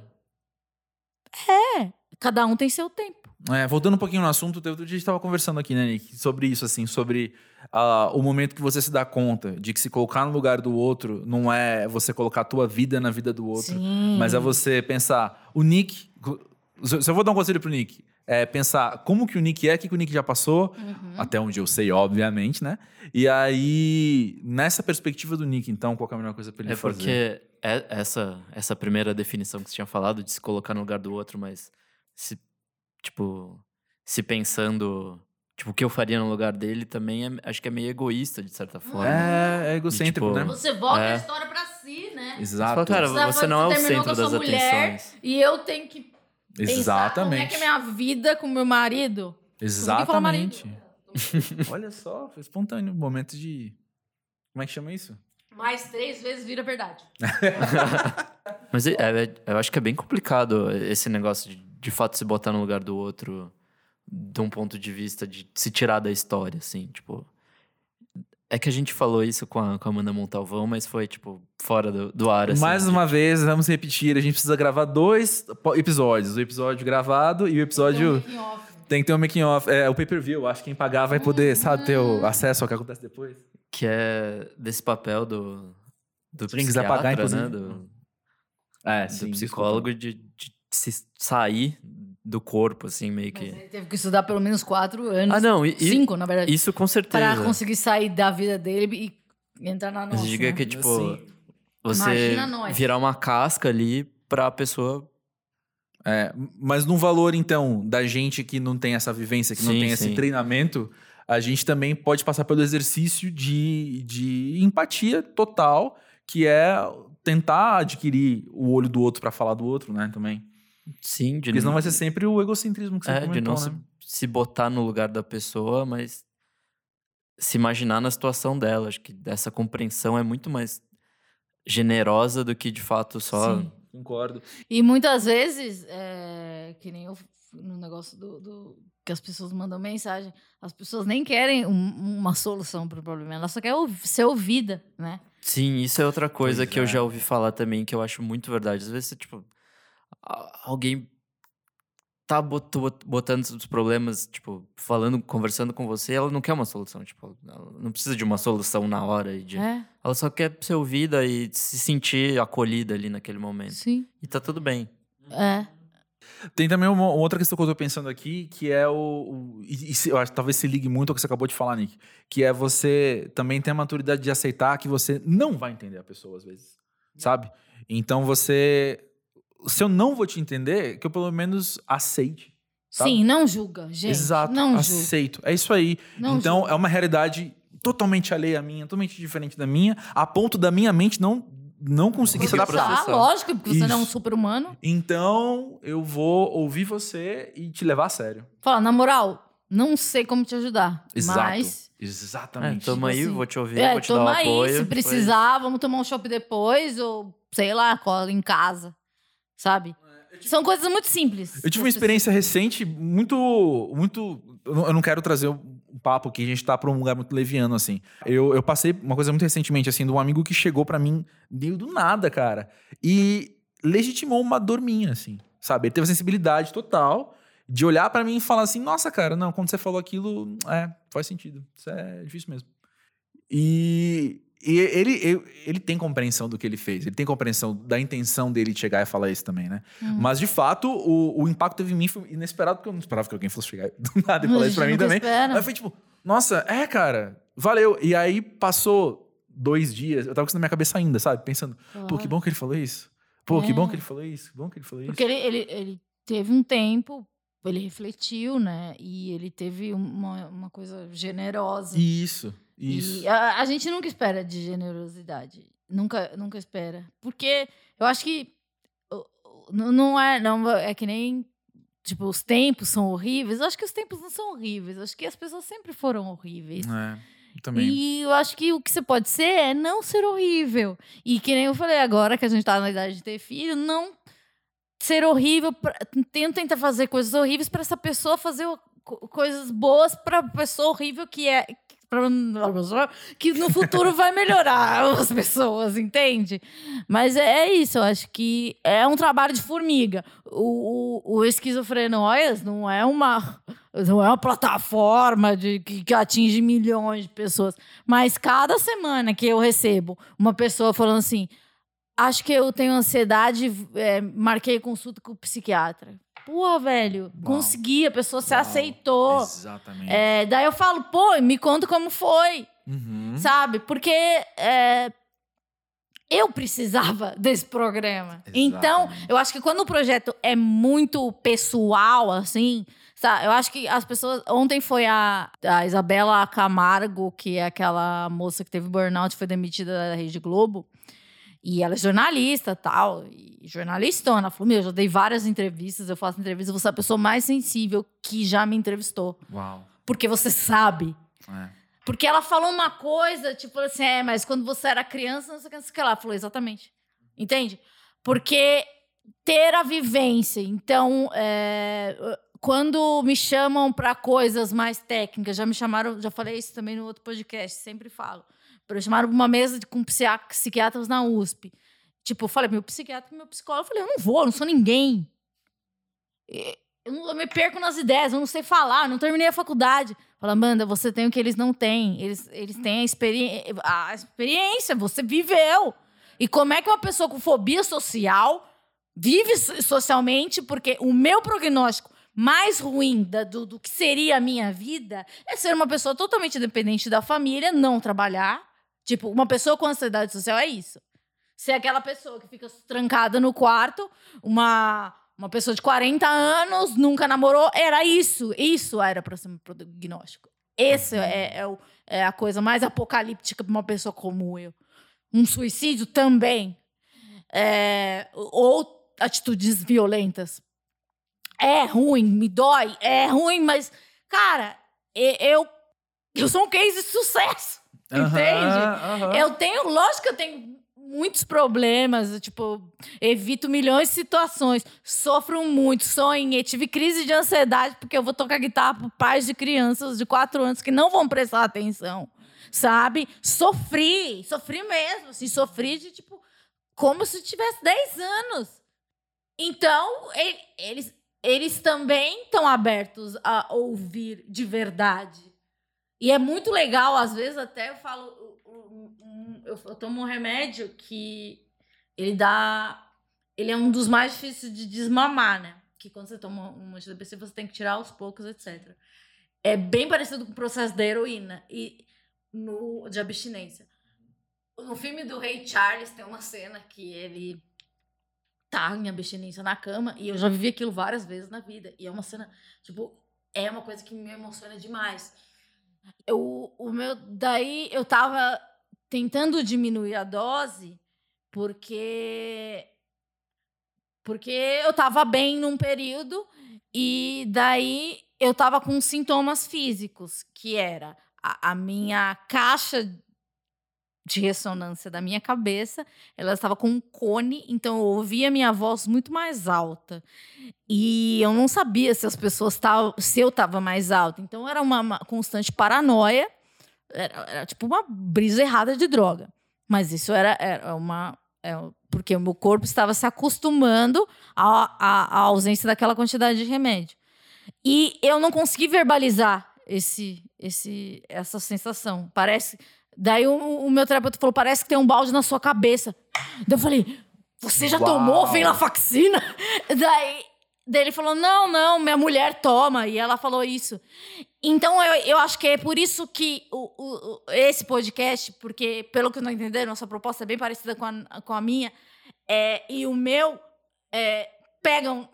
é, cada um tem seu tempo. É, voltando um pouquinho no assunto, outro dia a gente estava conversando aqui, né, Nick, sobre isso, assim, sobre ah, o momento que você se dá conta de que se colocar no lugar do outro não é você colocar a tua vida na vida do outro, Sim. mas é você pensar, o Nick, se eu vou dar um conselho pro Nick, é pensar como que o Nick é, o que, que o Nick já passou, Uhum. até onde eu sei, obviamente, né? E aí, nessa perspectiva do Nick, então, qual que é a melhor coisa pra ele É fazer? porque é essa, essa primeira definição que você tinha falado de se colocar no lugar do outro, mas se, tipo, se pensando, tipo, o que eu faria no lugar dele também é- acho que é meio egoísta, de certa forma. É, é egocêntrico, tipo, né? Você volta É. a história pra si, né? Você Exato. fala, cara, Você você não é o centro das mulher, atenções. E eu tenho que pensar Exatamente. como é que é minha vida com meu marido. Exatamente. Olha só, foi espontâneo. Momento de. Como é que chama isso? Mais três vezes vira verdade. Mas é- é- eu acho que é bem complicado esse negócio de, de fato, se botar no lugar do outro de um ponto de vista de se tirar da história, assim, tipo... É que a gente falou isso com a, com a Amanda Montalvão, mas foi, tipo, fora do, do ar, assim. Mais de- uma vez, vamos repetir. A gente precisa gravar dois episódios: o episódio gravado e o episódio. Making off. Tem que ter um making off. É, o pay per view. Acho que quem pagar vai poder, sabe, ter o acesso ao que acontece depois. Que é desse papel do... Do Se quiser pagar, né? Do, É, do psicólogo de, de se sair do corpo, assim, meio Mas que... ele teve que estudar pelo menos quatro anos. Ah, não, e, Cinco, na verdade. isso com certeza. Pra conseguir sair da vida dele e entrar na Mas nossa. diga né? que, tipo, Assim. você Imagina nós. virar uma casca ali pra pessoa. É, mas no valor, então, da gente que não tem essa vivência, que não Sim, tem esse sim. treinamento, a gente também pode passar pelo exercício de, de empatia total, que é tentar adquirir o olho do outro pra falar do outro, né, também. Sim, de, Porque senão vai ser sempre o egocentrismo que você é, comentou, de não né? se, se botar no lugar da pessoa, mas se imaginar na situação dela. Acho que essa compreensão é muito mais generosa do que de fato só. Sim, concordo. E muitas vezes, é, que nem eu no negócio do, do- que as pessoas mandam mensagem, as pessoas nem querem um- uma solução para o problema, elas só querem ser ouvida, né? Sim, isso é outra coisa Pois que eu é. já ouvi falar também, que eu acho muito verdade. Às vezes, você, tipo, alguém tá bot- bot- botando os problemas, tipo, falando, conversando com você, ela não quer uma solução, tipo, ela não precisa de uma solução na hora. De... É, Ela só quer ser ouvida e se sentir acolhida ali naquele momento. sim. E tá tudo bem. É. Tem também uma, uma outra questão que eu tô pensando aqui, que é o. o- e, e se- eu acho que talvez se ligue muito ao que você acabou de falar, Nick. Que é você também ter a maturidade de aceitar que você não vai entender a pessoa às vezes. Sabe? Então você. Se eu não vou te entender, que eu pelo menos aceite. sabe? Sim, não julga, gente. Exato, Não julga. aceito. É isso aí. Não então, julga. é uma realidade totalmente alheia à minha, totalmente diferente da minha, a ponto da minha mente não, não conseguir se adaptar. Ah, processar. lógico, porque você não é um Isso. super-humano. Então, eu vou ouvir você e te levar a sério. Fala, na moral, não sei como te ajudar. Exato. Mas. É, Exatamente. toma aí, assim, vou te ouvir, É, vou te dar o toma aí. apoio. Se depois- precisar, vamos tomar um chopp depois, ou sei lá, cola em casa. Sabe? São coisas muito simples. Eu tive uma experiência recente muito. muito eu não- quero trazer um papo que a gente tá pra um lugar muito leviano, assim. Eu, eu passei uma coisa muito recentemente, assim, de um amigo que chegou pra mim meio do nada, cara. E legitimou uma dor minha, assim. Sabe? Ele teve a sensibilidade total de olhar pra mim e falar assim: nossa, cara, não, quando você falou aquilo, é, faz sentido. Isso é difícil mesmo. E. E ele, ele, ele tem compreensão do que ele fez, ele tem compreensão da intenção dele de chegar e falar isso também, né? Hum. Mas, de fato, o, o impacto teve em mim foi inesperado, porque eu não esperava que alguém fosse chegar do nada e falar isso pra mim também. espera. Aí foi tipo, nossa, é, cara, valeu. E aí passou dois dias, eu tava com isso na minha cabeça ainda, sabe? Pensando, pô, que bom que ele falou isso. Pô, que É. bom que ele falou isso, que bom que ele falou isso. Porque ele, ele, ele teve um tempo, ele refletiu, né? E ele teve uma, uma coisa generosa. Isso, isso. E a, a gente nunca espera de generosidade. Nunca, nunca espera. Porque eu acho que não é, não é que nem tipo os tempos são horríveis. Eu acho que os tempos não são horríveis. Eu acho que as pessoas sempre foram horríveis. É, também. E eu acho que o que você pode ser é não ser horrível. E que nem eu falei agora, que a gente tá na idade de ter filho, não ser horrível. Pra, tenta tentar fazer coisas horríveis para essa pessoa fazer coisas boas para pessoa horrível que é. Que no futuro vai melhorar as pessoas, entende? Mas é, é isso, eu acho que é um trabalho de formiga. O, o, o Esquizofrenóias não é uma não é uma plataforma de, que, que atinge milhões de pessoas. Mas cada semana que eu recebo uma pessoa falando assim: acho que eu tenho ansiedade, é, marquei consulta com o psiquiatra. Porra, velho, Uau. consegui, a pessoa se Uau, aceitou. Exatamente. É, daí eu falo, pô, me conta como foi, Uhum. sabe? Porque é, eu precisava desse programa. Então, Exatamente. eu acho que quando o projeto é muito pessoal, assim, sabe? Eu acho que as pessoas. Ontem foi a, a Isabela Camargo, que é aquela moça que teve burnout, foi demitida da Rede Globo. E ela é jornalista tal, e jornalistona. Falou: Meu, eu já dei várias entrevistas, eu faço entrevistas, você é a pessoa mais sensível que já me entrevistou. Uau. Porque você sabe. É. Porque ela falou uma coisa, tipo assim, é, mas quando você era criança, não sei o que, não sei o que lá. Falou, exatamente. Entende? Porque ter a vivência. Então, é, quando me chamam para coisas mais técnicas, já me chamaram, já falei isso também no outro podcast, sempre falo. Chamaram uma mesa de, com psiquiatras na USP. Tipo, eu falei, meu psiquiatra, meu psicólogo. Eu falei, eu não vou, eu não sou ninguém. Eu, não- eu me perco nas ideias, eu não sei falar, eu não terminei a faculdade. Fala, Amanda, você tem o que eles não têm. Eles, eles têm a, experi a experiência, você viveu. E como é que uma pessoa com fobia social vive so- socialmente? Porque o meu prognóstico mais ruim da- do, do que seria a minha vida é ser uma pessoa totalmente dependente da família, não trabalhar. Tipo, uma pessoa com ansiedade social é isso. Ser aquela pessoa que fica trancada no quarto, uma, uma pessoa de 40 anos, nunca namorou, era isso. Isso era para ser um prognóstico. Esse é, é, o- é a coisa mais apocalíptica para uma pessoa como eu. Um suicídio também. É, ou atitudes violentas. É ruim, me dói, é ruim, mas, cara, eu, eu sou um case de sucesso. Entende? Eu tenho, lógico que eu tenho muitos problemas, tipo, evito milhões de situações, sofro muito, sonhei, tive crise de ansiedade porque eu vou tocar guitarra para pais de crianças de 4 anos que não vão prestar atenção, sabe? Sofri, sofri mesmo, assim, sofri de, tipo, como se tivesse 10 anos. Então, e- eles, eles também estão abertos a ouvir de verdade. E é muito legal, às vezes até eu falo, eu, eu tomo um remédio que ele dá, ele é um dos mais difíceis de desmamar, né? Que quando você toma um antidepressivo você tem que tirar aos poucos, etc. É bem parecido com o processo da heroína e no de abstinência. No filme do Rei Charles tem uma cena que ele tá em abstinência na cama. E eu já vivi aquilo várias vezes na vida. E é uma cena, tipo, é uma coisa que me emociona demais. Eu, o meu, daí eu tava tentando diminuir a dose porque porque eu tava bem num período e daí eu tava com sintomas físicos, que era a, a minha caixa de ressonância da minha cabeça, ela estava com um cone, então eu ouvia minha voz muito mais alta. E eu não sabia se as pessoas estavam, se eu estava mais alta. Então era uma, constante paranoia, era, era, tipo uma brisa errada de droga. Mas isso era, era uma. É, porque o meu corpo estava se acostumando à, à, à ausência daquela quantidade de remédio. E eu não consegui verbalizar esse, esse, essa sensação. Parece Daí o, o meu terapeuta falou: parece que tem um balde na sua cabeça. Daí eu falei: você já Uau. tomou venlafaxina? Daí, daí ele falou: não, não, minha mulher toma. E ela falou isso. Então eu, eu acho que é por isso que o, o, esse podcast, porque pelo que eu não entender, nossa proposta é bem parecida com a, com a minha, é, e o meu é, pegam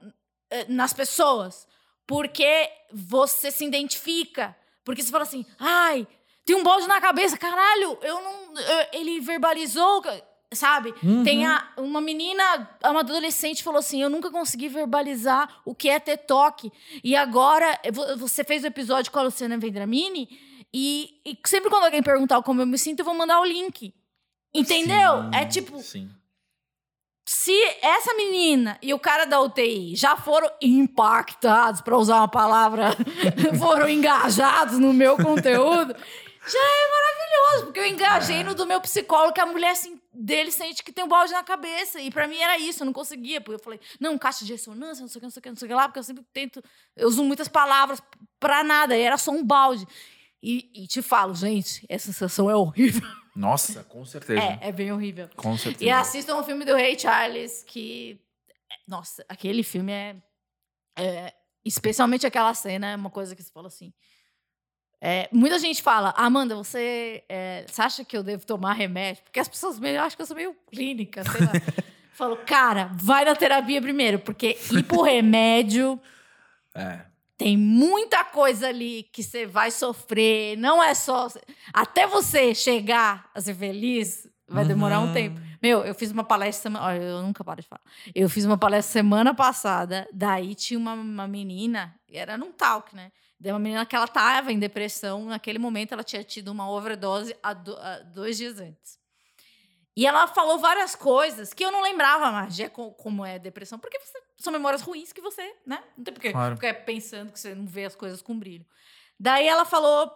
é, nas pessoas, porque você se identifica. Porque você fala assim, ai, tem um balde na cabeça, caralho, eu não. Eu, ele verbalizou, sabe? Uhum. Tem a, uma menina, uma adolescente, falou assim: Eu nunca consegui verbalizar o que é ter toque. E agora, você fez o episódio com a Luciana Vendramini, e, e sempre quando alguém perguntar como eu me sinto, eu vou mandar o link. Entendeu? Sim, é tipo. Sim. Se essa menina e o cara da UTI já foram impactados, para usar uma palavra, foram engajados no meu conteúdo, já é maravilhoso, porque eu engajei no do meu psicólogo, que a mulher assim, dele sente que tem um balde na cabeça. E para mim era isso, eu não conseguia. Porque eu falei, não, caixa de ressonância, não sei o que, não sei o que, não sei o que lá, porque eu sempre tento. Eu uso muitas palavras para nada, e era só um balde. E, e, te falo, gente, essa sensação é horrível. Nossa, com certeza. É, é bem horrível. Com certeza. E assistam o filme do Ray Charles, que. Nossa, aquele filme é, é. Especialmente aquela cena, é uma coisa que você fala assim. É, muita gente fala, Amanda, você, é, você acha que eu devo tomar remédio? Porque as pessoas meio, acham que eu sou meio clínica, sei lá. Falo, cara, vai na terapia primeiro, porque ir pro remédio. É. Tem muita coisa ali que você vai sofrer. Não é só. Até você chegar a ser feliz, vai demorar um uhum. tempo. Meu, eu fiz uma palestra semana. Olha, eu nunca paro de falar. Eu fiz uma palestra semana passada. Daí tinha uma, uma menina, era num talk, né? De uma menina que ela estava em depressão. Naquele momento, ela tinha tido uma overdose há, do, há dois dias antes. E ela falou várias coisas que eu não lembrava mais de como é depressão, porque você, são memórias ruins que você, né? Não tem porque claro. ficar pensando que você não vê as coisas com brilho. Daí ela falou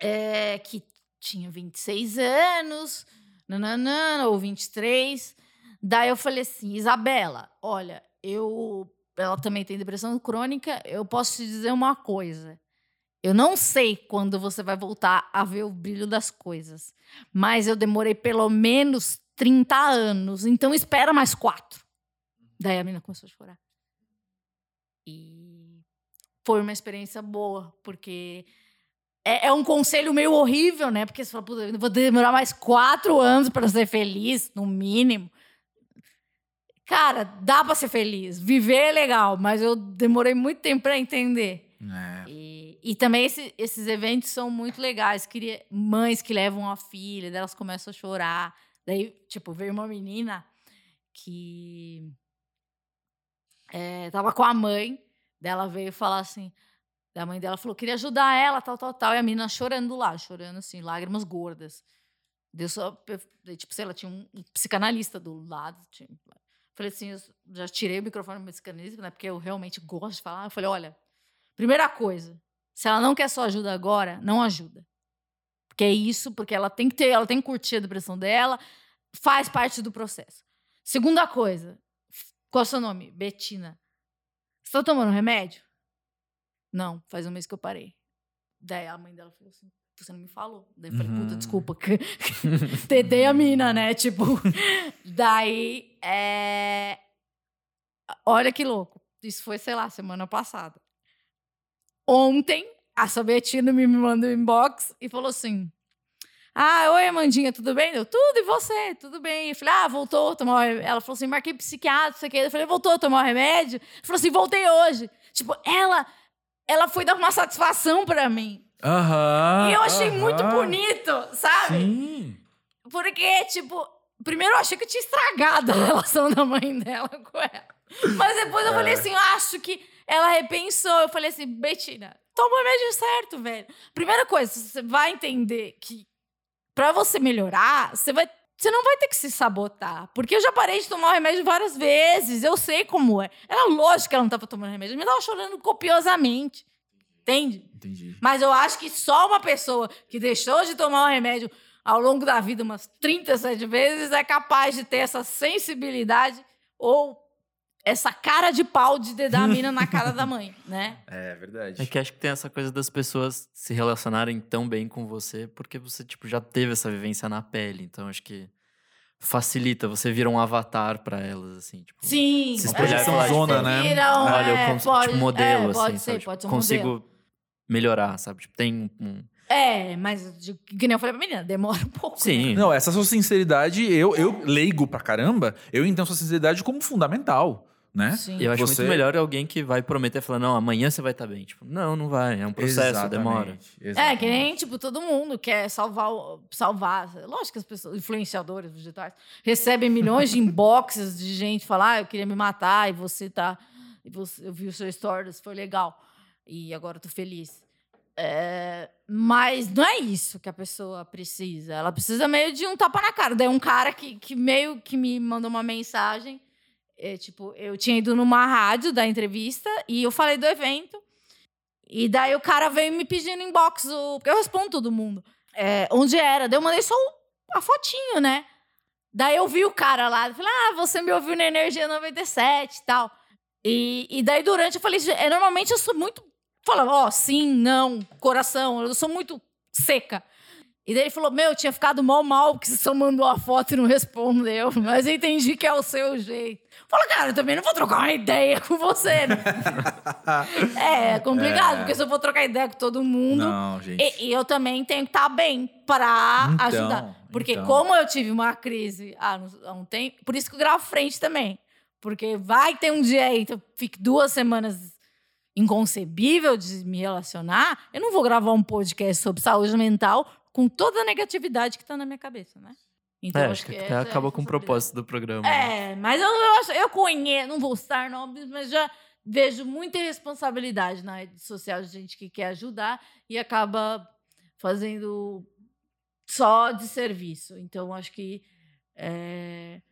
é, que tinha 26 anos, nananã, ou 23. Daí eu falei assim, Isabela, olha, eu ela também tem depressão crônica, eu posso te dizer uma coisa. Eu não sei quando você vai voltar a ver o brilho das coisas, mas eu demorei pelo menos 30 anos, então espera mais quatro. Daí a menina começou a chorar. E foi uma experiência boa, porque é, é um conselho meio horrível, né? Porque você fala, eu vou demorar mais quatro anos para ser feliz, no mínimo. Cara, dá pra ser feliz. Viver é legal, mas eu demorei muito tempo pra entender. É. E, e também esse, esses eventos são muito legais. Queria, mães que levam a filha, elas começam a chorar. Daí, tipo, veio uma menina que é, tava com a mãe dela, veio falar assim. A mãe dela falou: queria ajudar ela, tal, tal, tal. E a menina chorando lá, chorando assim, lágrimas gordas. Deu só, tipo, sei lá, tinha um psicanalista do lado. Tinha, Falei assim, eu já tirei o microfone do meu psicanalista, né? Porque eu realmente gosto de falar. Eu falei, olha, primeira coisa, se ela não quer sua ajuda agora, não ajuda. Porque é isso, porque ela tem que ter, ela tem que curtir a depressão dela, faz parte do processo. Segunda coisa, qual é o seu nome? Betina. Você tá tomando remédio? Não, faz um mês que eu parei. Daí a mãe dela falou assim: você não me falou. Daí eu falei, puta, uhum. desculpa. Tedei a mina, né? Tipo, daí, é... olha que louco. Isso foi, sei lá, semana passada. Ontem, a Sabetina me mandou um inbox e falou assim, Ah, oi, Amandinha, tudo bem? Eu, tudo, e você? Tudo bem. Eu falei, ah, voltou a tomar. Ela falou assim, marquei psiquiatra, não sei o quê. Eu falei, voltou a tomar o remédio? Ela falou assim, voltei hoje. Tipo, ela, ela foi dar uma satisfação pra mim. Aham. e eu achei muito aham. bonito, sabe? Sim. Porque, tipo, primeiro eu achei que eu tinha estragado a relação da mãe dela com ela. Mas depois eu falei assim, eu acho que ela repensou. Eu falei assim, Betina, toma o remédio certo, velho. Primeira coisa, você vai entender que pra você melhorar, você vai. Você não vai ter que se sabotar. Porque eu já parei de tomar o remédio várias vezes. Eu sei como é. Era lógico que ela não tava tomando remédio. Mas tava chorando copiosamente. Entende? Entendi. Mas eu acho que só uma pessoa que deixou de tomar o remédio ao longo da vida umas 37 vezes é capaz de ter essa sensibilidade ou essa cara de pau de dedar a mina na cara da mãe, né? É verdade. É que acho que tem essa coisa das pessoas se relacionarem tão bem com você, porque você, tipo, já teve essa vivência na pele. Então, acho que facilita, você vira um avatar pra elas, assim, tipo... Sim. Se espelhar você zona, né? vira um- Olha, eu é, como pode, tipo, modelo, é, pode assim, ser, sabe? pode ser Tipo, um consigo modelo. Melhorar, sabe? Tipo, tem um... É, mas que nem eu falei pra menina, demora um pouco. Sim. Não, essa sua sinceridade, eu, eu leigo pra caramba, eu entendo sua sinceridade como fundamental, né? Sim. Eu acho Você- muito melhor alguém que vai prometer e falar, não, amanhã você vai estar bem. Tipo, não, não vai. É um processo, Exatamente, demora. É, exatamente. que nem, tipo, todo mundo quer salvar, salvar. Lógico que as pessoas, influenciadores digitais, recebem milhões de inboxes de gente falar, ah, eu queria me matar, e você tá. E você, eu vi o seu stories, foi legal. E agora tô feliz. É, mas não é isso que a pessoa precisa. Ela precisa meio de um tapa na cara. Daí um cara que, que meio que me mandou uma mensagem. é, tipo, eu tinha ido numa rádio da entrevista e eu falei do evento. E daí o cara veio me pedindo inbox, o, porque eu respondo todo mundo. É, onde era? Daí eu mandei só a fotinho, né? Daí eu vi o cara lá, falei, ah, você me ouviu na Energia 97 e tal. E, e daí durante eu falei, é, normalmente eu sou muito. Falava, ó, sim, não, coração, eu sou muito seca. E daí ele falou, meu, eu tinha ficado mal mal porque você só mandou a foto e não respondeu. Mas eu entendi que é o seu jeito. Fala, cara, eu também não vou trocar uma ideia com você, né? é, é complicado, porque se eu for trocar ideia com todo mundo. Não, gente. E, e eu também tenho que estar bem para Então, ajudar. Porque então. como eu tive uma crise há, um tempo, por isso que eu gravo frente também. Porque vai ter um dia aí eu fique duas semanas inconcebível de me relacionar, eu não vou gravar um podcast sobre saúde mental com toda a negatividade que tá na minha cabeça, né? Então, É, acho que essa até é acaba com o propósito do programa. né? É, mas eu, eu, acho, eu conheço, não vou citar nomes, mas já vejo muita irresponsabilidade na rede social de gente que quer ajudar e acaba fazendo só de serviço. Então, acho que é,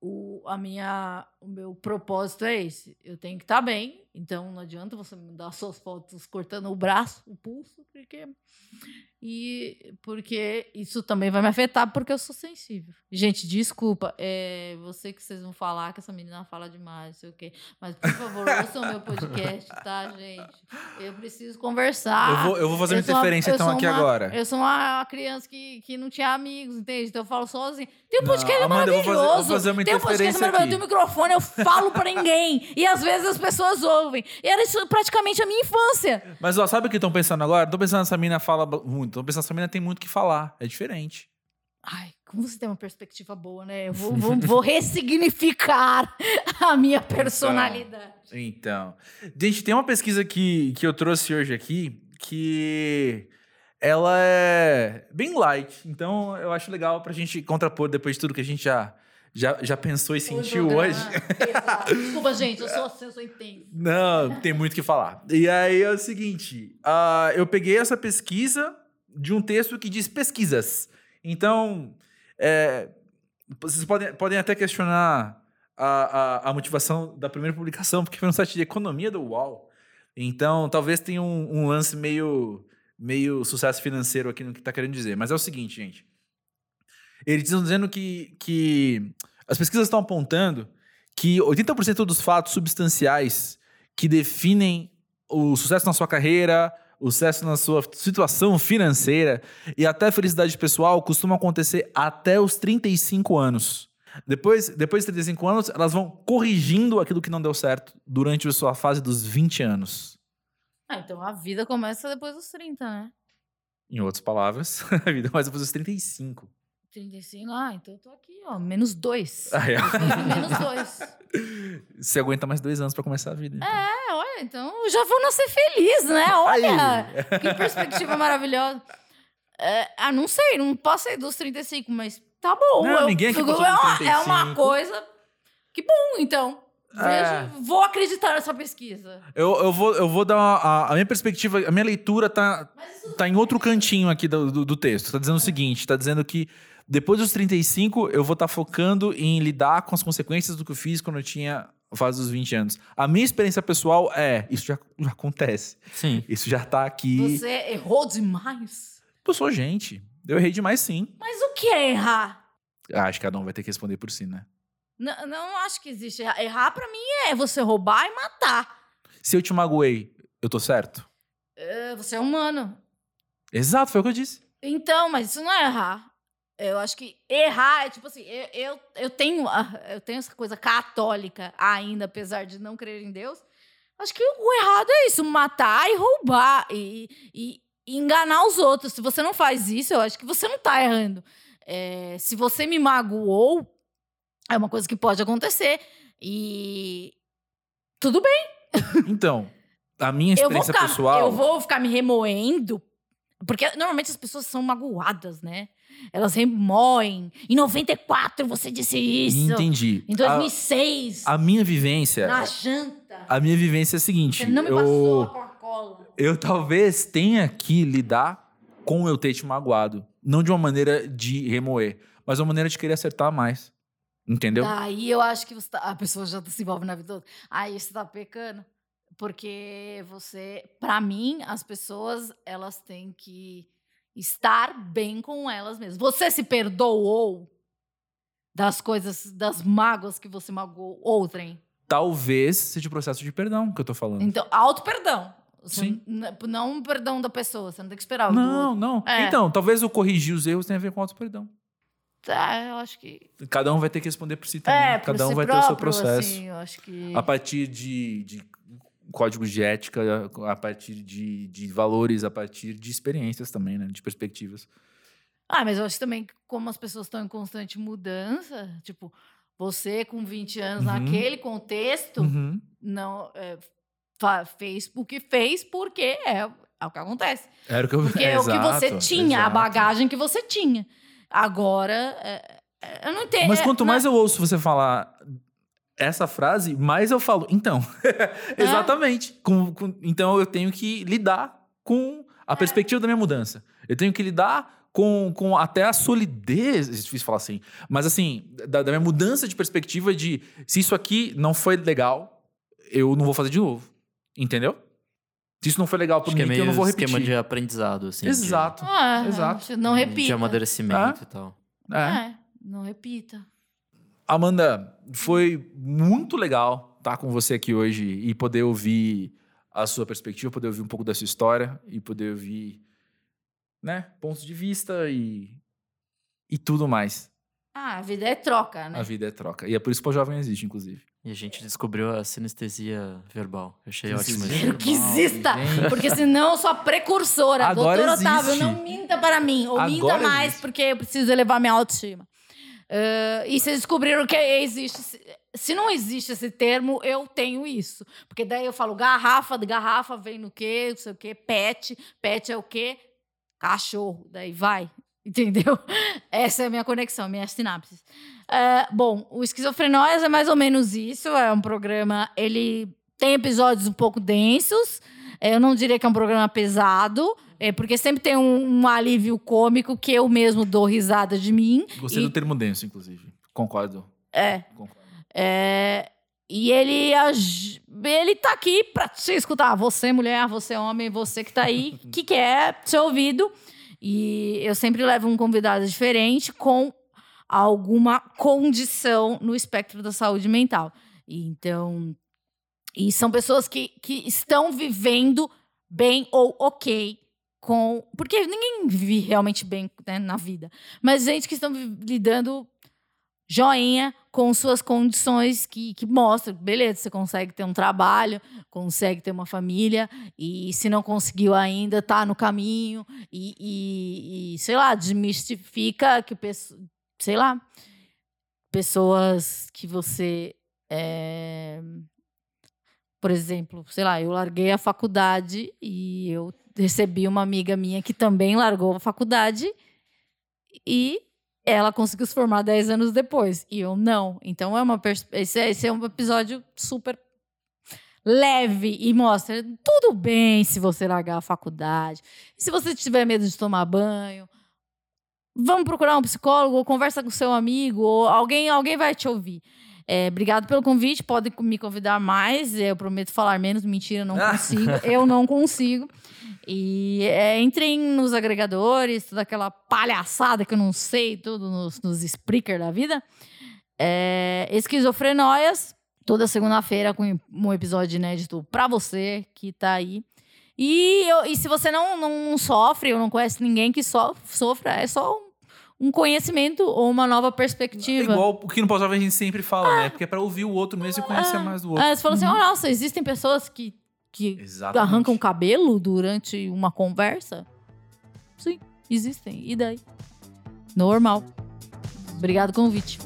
o, a minha, o meu propósito é esse. Eu tenho que estar bem, então não adianta você me dar suas fotos cortando o braço, o pulso, porque e porque isso também vai me afetar porque eu sou sensível. Gente, desculpa, é você que vocês vão falar que essa menina fala demais, não sei o quê. Mas por favor, ouçam o meu podcast, tá, gente? Eu preciso conversar. eu, vou, eu vou fazer uma Eu uma- interferência eu então aqui uma- agora. Eu sou uma criança que, que não tinha amigos, entende? Então eu falo sozinho. Tem um Não, podcast Amanda, eu vou fazer- maravilhoso. vou fazer uma Tem um podcast maravilhoso. Eu tenho um microfone, eu falo pra ninguém. E às vezes as pessoas ouvem. E era isso praticamente a minha infância. Mas ó, sabe o que estão pensando agora? Estão pensando essa mina fala muito. Estão pensando essa mina tem muito o que falar. É diferente. Ai, como você tem uma perspectiva boa, né? Eu vou, vou, vou ressignificar a minha personalidade. Então, gente, tem uma pesquisa que, que eu trouxe hoje aqui que ela é bem light. Então, eu acho legal pra gente contrapor depois de tudo que a gente já, já, já pensou e sentiu hoje. Desculpa, gente, eu sou assim, eu sou intensa. Não, tem muito o que falar. E aí é o seguinte: ah, eu peguei essa pesquisa de um texto que diz pesquisas. Então, é, vocês podem, podem até questionar a, a, a motivação da primeira publicação, porque foi no site de economia do UOL. Então, talvez tenha um, um lance meio, meio sucesso financeiro aqui no que está querendo dizer. Mas é o seguinte, gente. Eles estão dizendo que, que as pesquisas estão apontando que 80% dos fatos substanciais que definem o sucesso na sua carreira, o sucesso na sua situação financeira e até a felicidade pessoal costumam acontecer até os 35 anos. Depois, depois de 35 anos, elas vão corrigindo aquilo que não deu certo durante a sua fase dos 20 anos. Ah, então a vida começa depois dos 30, né? Em outras palavras, a vida mais depois dos 35. 35, ah, então eu tô aqui, ó, menos dois. Ah, é. menos dois. Você aguenta mais dois anos pra começar a vida. então. É, olha, então eu já vou nascer feliz, né? Olha, Aí. que perspectiva maravilhosa. É, ah, não sei, não passei dos 35, mas tá bom. Não, eu- ninguém aqui eu- passou é, dos uma, é uma 35. coisa que bom, então. É. Vejo- vou acreditar nessa pesquisa. Eu, eu, vou, eu vou dar uma, a, a minha perspectiva, a minha leitura tá, tá em outro cantinho aqui do, do, do texto. Tá dizendo o seguinte: tá dizendo que depois dos 35, eu vou estar focando em lidar com as consequências do que eu fiz quando eu tinha fase dos 20 anos. A minha experiência pessoal é: isso já, já acontece. Sim. Isso já tá aqui. Você errou demais. Eu sou gente. Eu errei demais, sim. Mas o que é errar? Ah, Acho que cada um vai ter que responder por si, né? Não, não acho que existe errar. Errar pra mim é você roubar e matar. Se eu te magoei, eu tô certo? É, você é humano. Exato, foi o que eu disse. Então, mas isso não é errar. Eu acho que errar é tipo assim, eu, eu, eu tenho a- eu tenho essa coisa católica ainda, apesar de não crer em Deus. Acho que o errado é isso, matar e roubar e, e- e enganar os outros. Se você não faz isso, eu acho que você não tá errando. É, se você me magoou, é uma coisa que pode acontecer. E tudo bem. Então, a minha Eu experiência ficar, pessoal. eu vou ficar me remoendo. Porque normalmente as pessoas são magoadas, né? Elas remoem. Em 94 você disse isso. Entendi. Em 2006, A, a minha vivência. na janta. A minha vivência é a seguinte. Você não me passou a eu, Coca-Cola. eu talvez tenha que lidar com eu ter te magoado. Não de uma maneira de remoer, mas uma maneira de querer acertar mais. Entendeu? Daí eu acho que você tá- a pessoa já se envolve na vida toda. Aí você tá pecando. Porque você, pra mim, as pessoas, elas têm que estar bem com elas mesmas. Você se perdoou das coisas, das mágoas que você magoou outrem. Talvez seja o processo de perdão que eu tô falando. Então, auto-perdão. Sim. Não um perdão da pessoa, você não tem que esperar. o Não, não. É. Então, talvez eu corrigir os erros tenha a ver com auto-perdão. Tá, eu acho que. Cada um vai ter que responder por si também. É, Cada um si vai ter o seu próprio, processo. assim, eu acho que. A partir de, de códigos de ética, a partir de, de valores, a partir de experiências também, né? De perspectivas. Ah, mas eu acho também que como as pessoas estão em constante mudança, tipo, você com 20 anos Uhum. naquele contexto, Uhum. não é, fez o que fez porque é, é o que acontece. Era o que eu Porque é o que você Exato, tinha, a exato. bagagem que você tinha. Agora, é, é, eu não entendo. Mas é, quanto não- mais eu ouço você falar essa frase, mais eu falo, então. Exatamente. Com- com- então eu tenho que lidar com É. a perspectiva da minha mudança. Eu tenho que lidar com, com até a solidez, é difícil falar assim, mas assim, da, da minha mudança de perspectiva de se isso aqui não foi legal, eu não vou fazer de novo. Entendeu? Se isso não foi legal pra Acho mim, é que eu meio não vou esquema repetir. de aprendizado, assim. de- Exato. Ah, Exato. Não De repita. amadurecimento e tal. É. É, não repita. Amanda, foi muito legal estar com você aqui hoje e poder ouvir a sua perspectiva, poder ouvir um pouco da sua história e poder ouvir, né, pontos de vista e, e tudo mais. Ah, a vida é troca, né? A vida é troca. E é por isso que o jovem existe, inclusive. E a gente descobriu a sinestesia verbal. Eu achei ótimo isso. Que exista. Porque senão eu sou a precursora. Agora Doutor Otávio, existe. não minta para mim. Ou minta Agora mais, existe. porque eu preciso elevar minha autoestima. Ah, e vocês descobriram que existe. Se- não existe esse termo, eu tenho isso. Porque daí eu falo garrafa, de garrafa vem no quê, não sei o quê, pet. Pet é o quê? Cachorro. Daí vai. Entendeu? Essa é a minha conexão, minhas sinapses. É, bom, o Esquizofrenóias é mais ou menos isso. É um programa. Ele tem episódios um pouco densos. É, Eu não diria que é um programa pesado, é porque sempre tem um, um alívio cômico que eu mesmo dou risada de mim. Gostei E- do termo denso, inclusive. Concordo. É. Concordo. É, e ele, ele tá aqui pra te escutar. Você, mulher, você, homem, você que tá aí, que quer ser ouvido. E eu sempre levo um convidado diferente com alguma condição no espectro da saúde mental. Então, e são pessoas que, que estão vivendo bem ou ok com. Porque ninguém vive realmente bem né, na vida. Mas gente que estão lidando joinha com suas condições que, que mostram, beleza, você consegue ter um trabalho, consegue ter uma família, e se não conseguiu ainda, tá no caminho, e, e, e sei lá, desmistifica que, sei lá, pessoas que você. É, por exemplo, sei lá, eu larguei a faculdade e eu recebi uma amiga minha que também largou a faculdade e ela conseguiu se formar 10 anos depois e eu não. Então é uma esse, é, esse é um episódio super leve e mostra tudo bem se você largar a faculdade. Se você tiver medo de tomar banho, vamos procurar um psicólogo, ou conversa com seu amigo, ou alguém, alguém vai te ouvir. É, obrigado pelo convite, pode me convidar mais. Eu prometo falar menos, mentira, não consigo. eu não consigo. E é, entrem nos agregadores, toda aquela palhaçada que eu não sei, tudo nos, nos Spreaker da vida. É, Esquizofrenóias, toda segunda-feira com um episódio inédito pra você que tá aí. E, eu, e se você não, não sofre ou não conhece ninguém que so, sofra, é só um, conhecimento ou uma nova perspectiva. É igual o que no pós a gente sempre fala, né? Porque é pra ouvir o outro mesmo e conhecer é, mais do outro. É, você fala assim, oh, nossa, existem pessoas que que Exatamente. arrancam cabelo durante uma conversa? Sim, existem. E daí? Normal. Obrigado pelo convite.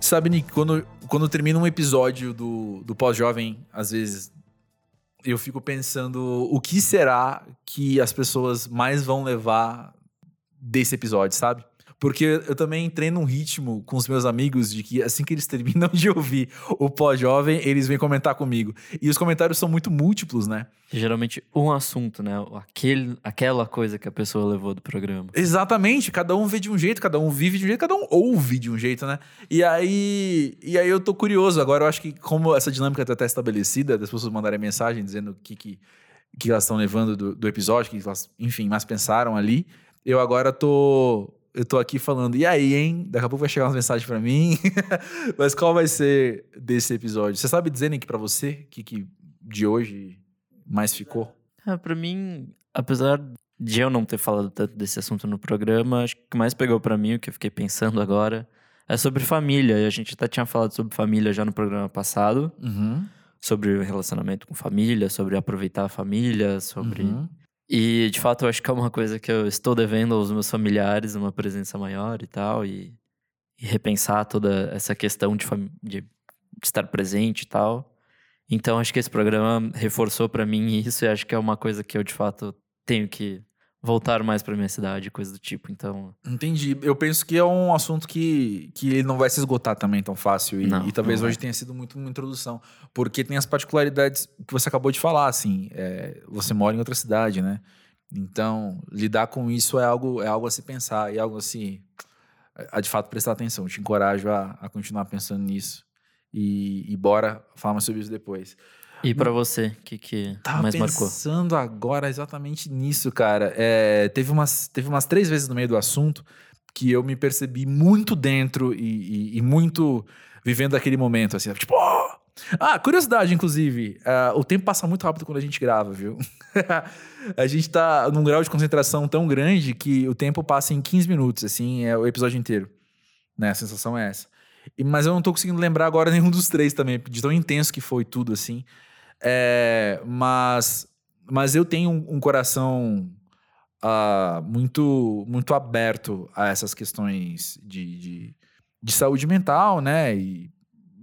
Sabe, Nick, quando, quando termina um episódio do, do pós-jovem, às vezes eu fico pensando o que será que as pessoas mais vão levar desse episódio, sabe? Porque eu também entrei num ritmo com os meus amigos de que assim que eles terminam de ouvir o pós-jovem, eles vêm comentar comigo. E os comentários são muito múltiplos, né? Geralmente um assunto, né? Aquele, aquela coisa que a pessoa levou do programa. Exatamente. Cada um vê de um jeito, cada um vive de um jeito, cada um ouve de um jeito, né? E aí, e aí eu tô curioso. Agora eu acho que como essa dinâmica tá até estabelecida, das pessoas mandarem mensagem dizendo o que, que, que elas estão levando do, do episódio, que elas, enfim, mais pensaram ali eu agora tô eu tô aqui falando, e aí, hein? Daqui a pouco vai chegar umas mensagens para mim. Mas qual vai ser desse episódio? Você sabe dizer, Nick, pra você, o que, que de hoje mais ficou? É, pra mim, apesar de eu não ter falado tanto desse assunto no programa, acho que o que mais pegou para mim, o que eu fiquei pensando agora, é sobre família. E a gente até tinha falado sobre família já no programa passado. Uhum. Sobre o relacionamento com família, sobre aproveitar a família, sobre... Uhum e, de fato, eu acho que é uma coisa que eu estou devendo aos meus familiares, uma presença maior e tal, e, e repensar toda essa questão de, de, estar presente e tal. Então, acho que esse programa reforçou para mim isso, e acho que é uma coisa que eu, de fato, tenho que voltar mais para minha cidade, coisa do tipo. Então. Entendi. Eu penso que é um assunto que, que ele não vai se esgotar também tão fácil. E, não, e talvez hoje tenha sido muito uma introdução. Porque tem as particularidades que você acabou de falar, assim. É, você mora em outra cidade, né? Então, lidar com isso é algo, é algo a se pensar, e é algo assim. A de fato prestar atenção. Eu te encorajo a, a continuar pensando nisso. E, e bora falar mais sobre isso depois. E para você, o que, que Tava mais marcou? pensando agora exatamente nisso, cara. É, teve, umas, teve umas três vezes no meio do assunto que eu me percebi muito dentro e, e, e muito vivendo aquele momento, assim, tipo, oh! Ah, curiosidade, inclusive, uh, o tempo passa muito rápido quando a gente grava, viu? a gente tá num grau de concentração tão grande que o tempo passa em 15 minutos, assim, é o episódio inteiro. Né? A sensação é essa. E, mas eu não tô conseguindo lembrar agora nenhum dos três também, de tão intenso que foi tudo, assim. É, mas, mas eu tenho um, um coração uh, muito, muito aberto a essas questões de, de, de, saúde mental, né? E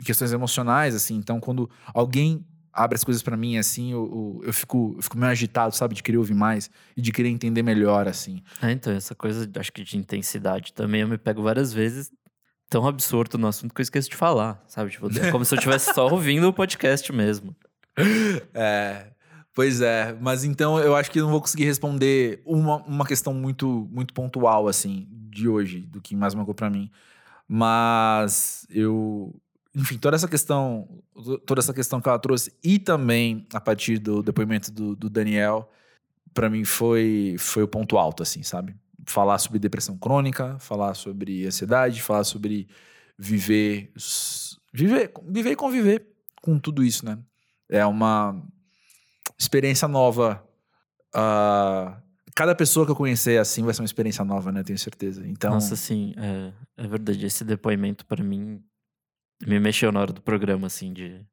questões emocionais, assim. Então, quando alguém abre as coisas para mim, assim, eu, eu, eu, fico, eu fico meio agitado, sabe? De querer ouvir mais e de querer entender melhor, assim. É, então, essa coisa, acho que de intensidade também eu me pego várias vezes tão absurdo no assunto que eu esqueço de falar, sabe? Tipo, é como se eu estivesse só ouvindo o podcast mesmo. É, pois é, mas então eu acho que não vou conseguir responder uma, uma questão muito, muito pontual, assim, de hoje, do que mais marcou para mim. Mas eu. Enfim, toda essa questão, toda essa questão que ela trouxe, e também a partir do depoimento do, do Daniel, para mim foi, foi o ponto alto, assim, sabe? Falar sobre depressão crônica, falar sobre ansiedade, falar sobre viver, viver, viver e conviver com tudo isso, né? É uma. experiência nova. Uh, cada pessoa que eu conhecer assim vai ser uma experiência nova, né? Tenho certeza. Então, Nossa, sim, é, é verdade. Esse depoimento para mim me mexeu na hora do programa, assim, de,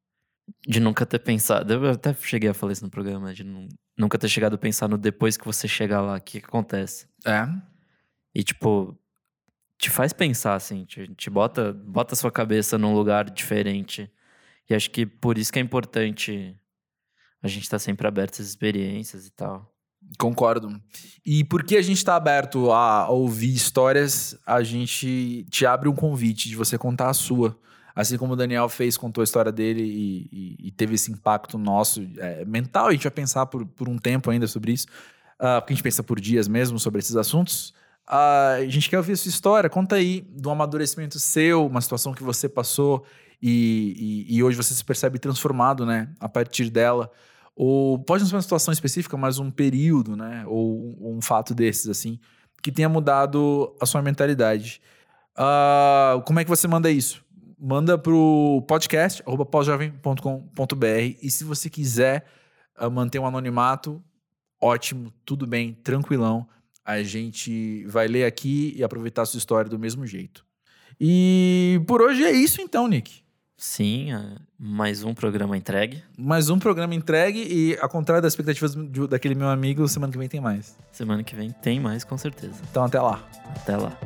de nunca ter pensado. Eu até cheguei a falar isso no programa, de nu- nunca ter chegado a pensar no depois que você chegar lá, o que, que acontece. é. E, tipo, te faz pensar, assim, te, te bota, bota a sua cabeça num lugar diferente. E acho que por isso que é importante a gente estar sempre aberto essas experiências e tal. Concordo. E porque a gente tá aberto a ouvir histórias, a gente te abre um convite de você contar a sua. Assim como o Daniel fez, contou a história dele e, e- e teve esse impacto nosso é, mental. A gente vai pensar por, por um tempo ainda sobre isso. ah, porque a gente pensa por dias mesmo sobre esses assuntos. Ah, a gente quer ouvir a sua história. Conta aí do amadurecimento seu, uma situação que você passou e, e- e hoje você se percebe transformado, né? A partir dela. Ou pode não ser uma situação específica, mas um período, né? Ou um, um fato desses, assim, que tenha mudado a sua mentalidade. Ah, como é que você manda isso? Manda pro podcast, arroba pós-jovem.com.br. E se você quiser ah, manter um anonimato, ótimo, tudo bem, tranquilão. A gente vai ler aqui e aproveitar a sua história do mesmo jeito. E por hoje é isso então, Nick. Sim, é, mais um programa entregue. Mais um programa entregue e, ao contrário das expectativas daquele meu amigo, semana que vem tem mais. Semana que vem tem mais, com certeza. Então, até lá. Até lá.